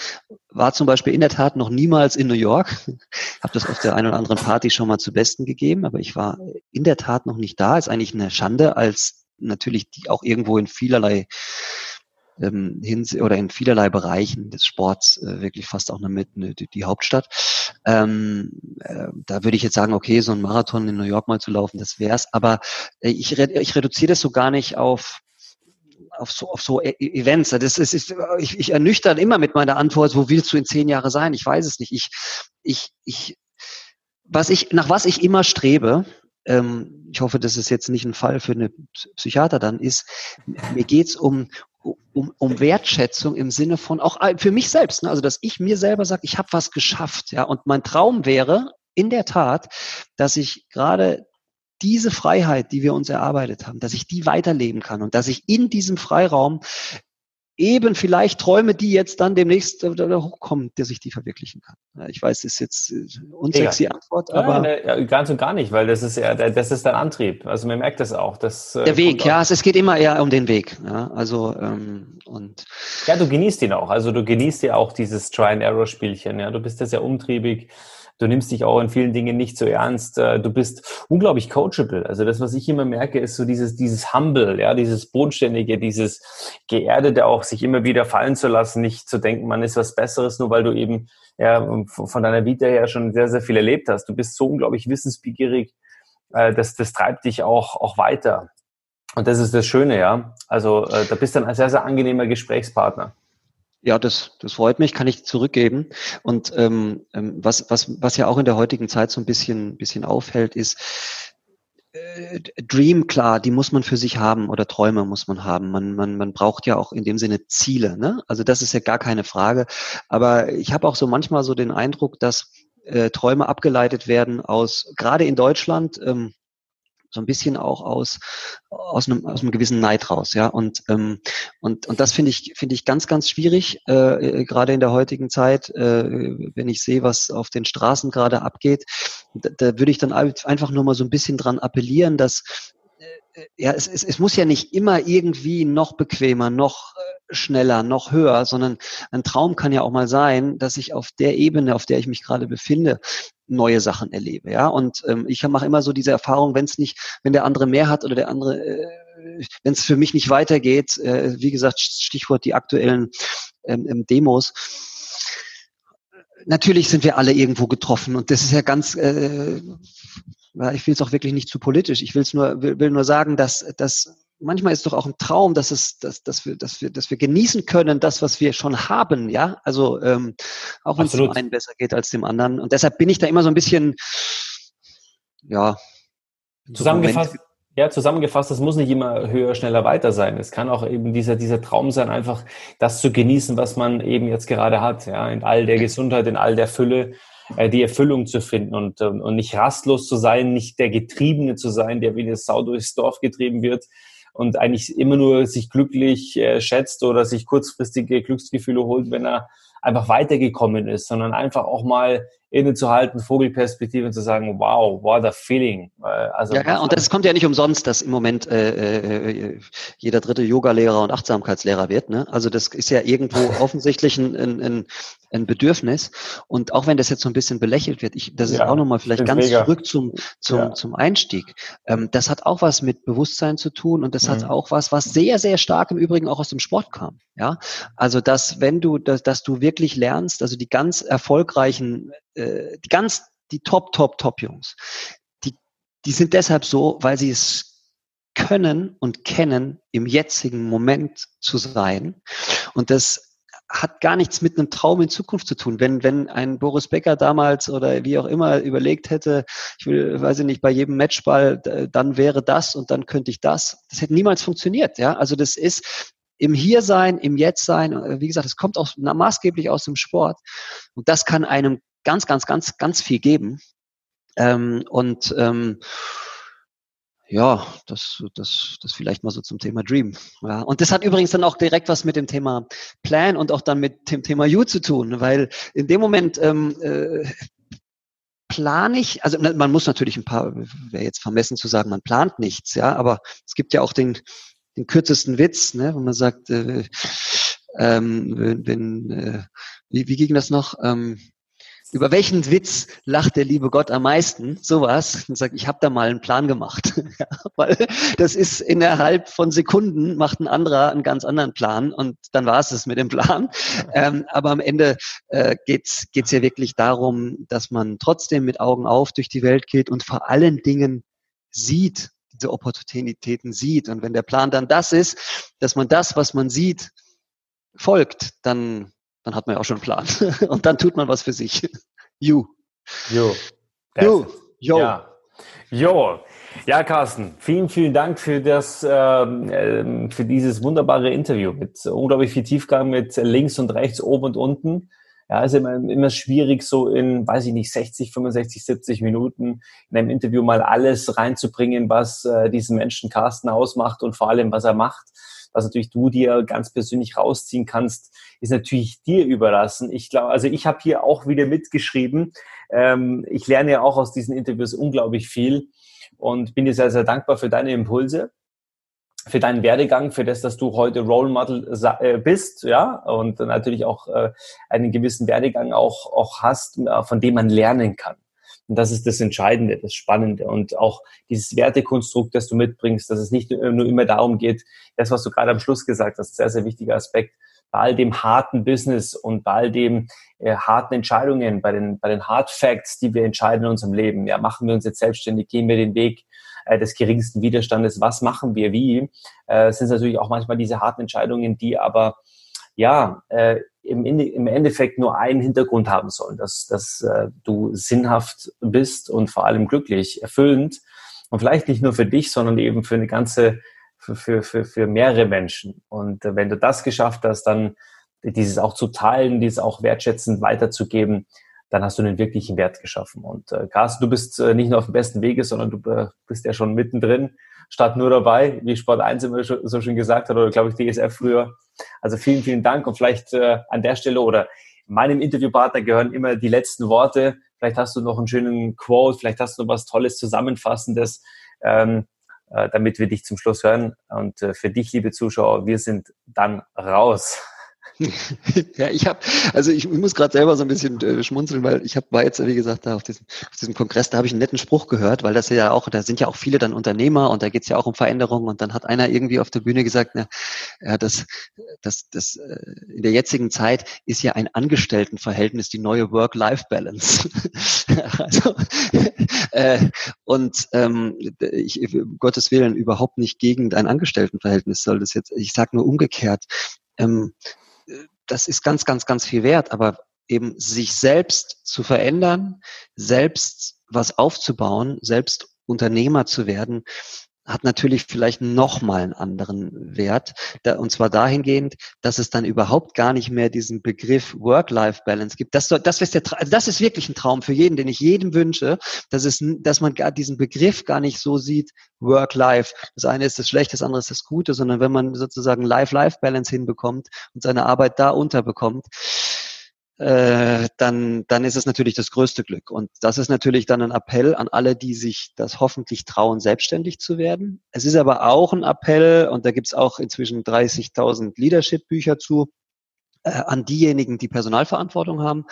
war zum Beispiel in der Tat noch niemals in New York, habe das auf der einen oder anderen Party schon mal zu Besten gegeben, aber ich war in der Tat noch nicht da. Ist eigentlich eine Schande als natürlich die auch irgendwo in vielerlei ähm, oder in vielerlei Bereichen des Sports äh, wirklich fast auch eine, eine, die Hauptstadt. Ähm, äh, da würde ich jetzt sagen, okay, so ein Marathon in New York mal zu laufen, das wär's. Aber äh, ich, ich reduziere das so gar nicht auf auf so, auf so e-, e Events. Das ist, ist ich, ich ernüchtern immer mit meiner Antwort, wo willst du in zehn Jahre sein? Ich weiß es nicht. Ich, ich, ich, was ich, nach was ich immer strebe, ähm, ich hoffe, das ist jetzt nicht ein Fall für eine Psychiater dann, ist, mir geht's um, um, um Wertschätzung im Sinne von auch für mich selbst, ne? also dass ich mir selber sage, ich habe was geschafft, ja, und mein Traum wäre in der Tat, dass ich gerade diese Freiheit, die wir uns erarbeitet haben, dass ich die weiterleben kann und dass ich in diesem Freiraum eben vielleicht Träume, die jetzt dann demnächst hochkommen, der sich die verwirklichen kann. Ich weiß, das ist jetzt äh, unsexy ja. Antwort, aber. Ja, ja, ganz und gar nicht, weil das ist ja, das ist dein Antrieb. Also man merkt das auch. Das, äh, der Weg, ja, es geht immer eher um den Weg. Ja, also, ähm, und. Ja, du genießt ihn auch. Also du genießt ja auch dieses Try-and-Error-Spielchen. Ja, du bist ja sehr umtriebig. Du nimmst dich auch in vielen Dingen nicht so ernst. Äh, du bist unglaublich coachable. Also das, was ich immer merke, ist so dieses, dieses Humble, ja, dieses Bodenständige, dieses Geerdete auch, sich immer wieder fallen zu lassen, nicht zu denken, man ist was Besseres, nur weil du eben ja, von deiner Vita her schon sehr, sehr viel erlebt hast. Du bist so unglaublich wissensbegierig. Äh, das, das treibt dich auch, auch weiter. Und das ist das Schöne, ja. Also äh, da bist du ein sehr, sehr angenehmer Gesprächspartner. Ja, das, das freut mich, kann ich zurückgeben. Und ähm, ähm, was, was, was ja auch in der heutigen Zeit so ein bisschen, bisschen auffällt, ist, äh, Dream, klar, die muss man für sich haben oder Träume muss man haben. Man, man, man braucht ja auch in dem Sinne Ziele. Ne? Also das ist ja gar keine Frage. Aber ich habe auch so manchmal so den Eindruck, dass äh, Träume abgeleitet werden aus, gerade in Deutschland, ähm, so ein bisschen auch aus aus einem, aus einem gewissen Neid raus, ja. Und ähm, und und das finde ich finde ich ganz ganz schwierig, äh, gerade in der heutigen Zeit, äh, wenn ich sehe, was auf den Straßen gerade abgeht. Da, da würde ich dann einfach nur mal so ein bisschen dran appellieren, dass äh, ja, es, es, es muss ja nicht immer irgendwie noch bequemer, noch äh, schneller, noch höher, sondern ein Traum kann ja auch mal sein, dass ich auf der Ebene, auf der ich mich gerade befinde, neue Sachen erlebe. Ja, und ähm, ich mache immer so diese Erfahrung, wenn es nicht, wenn der andere mehr hat oder der andere, äh, wenn es für mich nicht weitergeht, äh, wie gesagt, Stichwort die aktuellen ähm, ähm, Demos. Natürlich sind wir alle irgendwo getroffen und das ist ja ganz äh, ich will es auch wirklich nicht zu politisch. Ich will es nur, will nur sagen, dass, dass manchmal ist doch auch ein Traum, dass es, dass, dass wir, dass wir, dass wir genießen können, das, was wir schon haben, ja. Also ähm, auch wenn es dem einen besser geht als dem anderen. Und deshalb bin ich da immer so ein bisschen, ja. Zusammengefasst, ja, zusammengefasst, das muss nicht immer höher, schneller, weiter sein. Es kann auch eben dieser, dieser Traum sein, einfach das zu genießen, was man eben jetzt gerade hat, ja, in all der Gesundheit, in all der Fülle, äh, die Erfüllung zu finden und, ähm, und nicht rastlos zu sein, nicht der Getriebene zu sein, der wie eine Sau durchs Dorf getrieben wird, und eigentlich immer nur sich glücklich äh, schätzt oder sich kurzfristige Glücksgefühle holt, wenn er einfach weitergekommen ist, sondern einfach auch mal innezuhalten, Vogelperspektive und zu sagen, wow, what a feeling. Also ja, ja, und das kommt ja nicht umsonst, dass im Moment äh, äh, jeder dritte Yoga-Lehrer und Achtsamkeitslehrer wird. Ne? Also das ist ja irgendwo offensichtlich ein, ein, ein Bedürfnis. Und auch wenn das jetzt so ein bisschen belächelt wird, ich, das ist ja, auch nochmal vielleicht ganz mega. zurück zum, zum, ja. zum Einstieg. Ähm, das hat auch was mit Bewusstsein zu tun und das mhm. hat auch was, was sehr, sehr stark im Übrigen auch aus dem Sport kam. Ja, also dass wenn du, dass, dass du wirklich lernst, also die ganz erfolgreichen, äh, die ganz, die Top, Top, Top Jungs, die, die sind deshalb so, weil sie es können und kennen, im jetzigen Moment zu sein. Und das hat gar nichts mit einem Traum in Zukunft zu tun. Wenn, wenn ein Boris Becker damals oder wie auch immer überlegt hätte, ich will, weiß ich nicht, bei jedem Matchball, dann wäre das und dann könnte ich das. Das hätte niemals funktioniert, ja. Also das ist im Hiersein, im Jetztsein, wie gesagt, es kommt auch maßgeblich aus dem Sport. Und das kann einem ganz, ganz, ganz, ganz viel geben. Ähm, und ähm, ja, das, das, das vielleicht mal so zum Thema Dream. Ja, und das hat übrigens dann auch direkt was mit dem Thema Plan und auch dann mit dem Thema You zu tun, weil in dem Moment ähm, äh, plane ich, also man muss natürlich ein paar, wäre jetzt vermessen zu sagen, man plant nichts, ja, aber es gibt ja auch den, den kürzesten Witz, ne, wo man sagt, äh, ähm, wenn, wenn äh, wie, wie ging das noch? Ähm, über welchen Witz lacht der liebe Gott am meisten? Sowas. Und sagt, ich habe da mal einen Plan gemacht. ja, weil das ist innerhalb von Sekunden macht ein anderer einen ganz anderen Plan und dann war es es mit dem Plan. Ähm, aber am Ende äh, geht's geht's ja wirklich darum, dass man trotzdem mit Augen auf durch die Welt geht und vor allen Dingen sieht, diese Opportunitäten sieht. Und wenn der Plan dann das ist, dass man das, was man sieht, folgt, dann dann hat man ja auch schon einen Plan. Und dann tut man was für sich. You. You. You. Yo. Ja. Jo. Ja, Carsten, vielen, vielen Dank für das, äh, für dieses wunderbare Interview mit unglaublich viel Tiefgang mit links und rechts, oben und unten. Ja, ist immer, immer schwierig, so in, weiß ich nicht, 60, 65, 70 Minuten in einem Interview mal alles reinzubringen, was äh, diesen Menschen Carsten ausmacht und vor allem, was er macht. Was natürlich du dir ganz persönlich rausziehen kannst, ist natürlich dir überlassen. Ich glaube, also ich habe hier auch wieder mitgeschrieben. Ähm, ich lerne ja auch aus diesen Interviews unglaublich viel und bin dir sehr, sehr dankbar für deine Impulse für deinen Werdegang, für das, dass du heute Role Model äh, bist, ja, und natürlich auch äh, einen gewissen Werdegang auch, auch hast, äh, von dem man lernen kann. Und das ist das Entscheidende, das Spannende. Und auch dieses Wertekonstrukt, das du mitbringst, dass es nicht nur immer darum geht, das, was du gerade am Schluss gesagt hast, sehr, sehr wichtiger Aspekt, bei all dem harten Business und bei all dem äh, harten Entscheidungen, bei den, bei den Hard Facts, die wir entscheiden in unserem Leben. Ja, machen wir uns jetzt selbstständig, gehen wir den Weg äh, des geringsten Widerstandes, was machen wir wie, äh, sind natürlich auch manchmal diese harten Entscheidungen, die aber ja, äh, im, im Endeffekt nur einen Hintergrund haben sollen, dass, dass äh, du sinnhaft bist und vor allem glücklich, erfüllend und vielleicht nicht nur für dich, sondern eben für eine ganze, für, für, für, für mehrere Menschen. Und äh, wenn du das geschafft hast, dann dieses auch zu teilen, dieses auch wertschätzend weiterzugeben, dann hast du einen wirklichen Wert geschaffen. Und äh, Carsten, du bist äh, nicht nur auf dem besten Wege, sondern du äh, bist ja schon mittendrin, statt nur dabei, wie Sport 1 immer so schön gesagt hat, oder glaube ich DSF früher. Also vielen, vielen Dank und vielleicht äh, an der Stelle oder meinem Interviewpartner gehören immer die letzten Worte. Vielleicht hast du noch einen schönen Quote, vielleicht hast du noch was Tolles Zusammenfassendes, ähm, äh, damit wir dich zum Schluss hören. Und äh, für dich, liebe Zuschauer, wir sind dann raus. ja, ich habe, also ich, ich muss gerade selber so ein bisschen äh, schmunzeln, weil ich hab, war jetzt, wie gesagt, da auf diesem, auf diesem Kongress, da habe ich einen netten Spruch gehört, weil das ja auch, da sind ja auch viele dann Unternehmer und da geht's ja auch um Veränderungen und dann hat einer irgendwie auf der Bühne gesagt, na, ja, das, das, das äh, in der jetzigen Zeit ist ja ein Angestelltenverhältnis die neue Work-Life-Balance. also, äh, und ähm, ich, um Gottes Willen überhaupt nicht gegen ein Angestelltenverhältnis soll das jetzt, ich sage nur umgekehrt. Ähm, das ist ganz, ganz, ganz viel wert, aber eben sich selbst zu verändern, selbst was aufzubauen, selbst Unternehmer zu werden, hat natürlich vielleicht nochmal einen anderen Wert. Da, und zwar dahingehend, dass es dann überhaupt gar nicht mehr diesen Begriff Work-Life-Balance gibt. Das, das, ist der, also das ist wirklich ein Traum für jeden, den ich jedem wünsche, dass, es, dass man gar diesen Begriff gar nicht so sieht, Work-Life. Das eine ist das Schlechte, das andere ist das Gute, sondern wenn man sozusagen Life-Life-Balance hinbekommt und seine Arbeit da unterbekommt, äh, dann, dann ist es natürlich das größte Glück. Und das ist natürlich dann ein Appell an alle, die sich das hoffentlich trauen, selbstständig zu werden. Es ist aber auch ein Appell, und da gibt's auch inzwischen 30.000 Leadership-Bücher zu, äh, an diejenigen, die Personalverantwortung haben,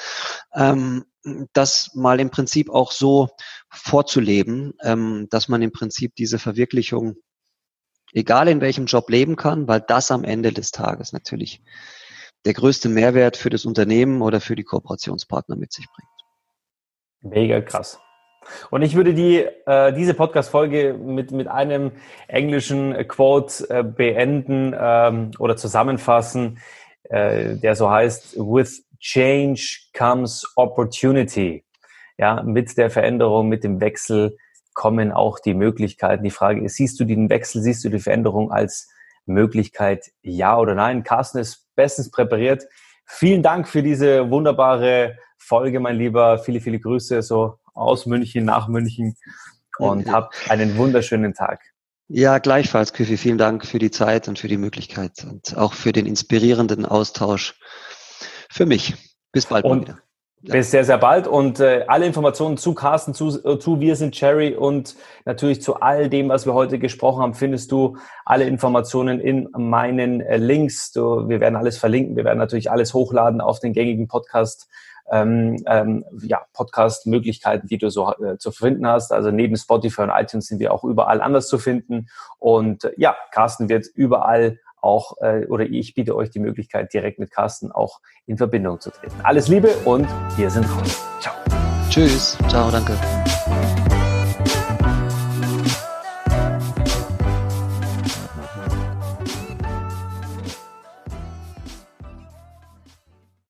ähm, das mal im Prinzip auch so vorzuleben, ähm, dass man im Prinzip diese Verwirklichung, egal in welchem Job leben kann, weil das am Ende des Tages natürlich der größte Mehrwert für das Unternehmen oder für die Kooperationspartner mit sich bringt. Mega krass. Und ich würde die, äh, diese Podcast-Folge mit, mit einem englischen Quote äh, beenden ähm, oder zusammenfassen, äh, der so heißt, with change comes opportunity. Ja, mit der Veränderung, mit dem Wechsel kommen auch die Möglichkeiten. Die Frage ist, siehst du den Wechsel, siehst du die Veränderung als Möglichkeit, ja oder nein? Carsten ist bestens präpariert. Vielen Dank für diese wunderbare Folge, mein Lieber. Viele, viele Grüße so aus München, nach München und habt einen wunderschönen Tag. Ja, gleichfalls, Küffi. Vielen Dank für die Zeit und für die Möglichkeit und auch für den inspirierenden Austausch für mich. Bis bald und wieder. Bis sehr, sehr bald. Und äh, alle Informationen zu Carsten, zu, äh, zu Wir sind Cherry und natürlich zu all dem, was wir heute gesprochen haben, findest du alle Informationen in meinen äh, Links. Du, wir werden alles verlinken. Wir werden natürlich alles hochladen auf den gängigen Podcast. Ähm, ähm, ja, Podcast-Möglichkeiten, die du so äh, zu finden hast. Also neben Spotify und iTunes sind wir auch überall anders zu finden. Und äh, ja, Carsten wird überall auch äh, oder ich biete euch die Möglichkeit, direkt mit Carsten auch in Verbindung zu treten. Alles Liebe und wir sind raus. Ciao. Tschüss. Ciao, danke.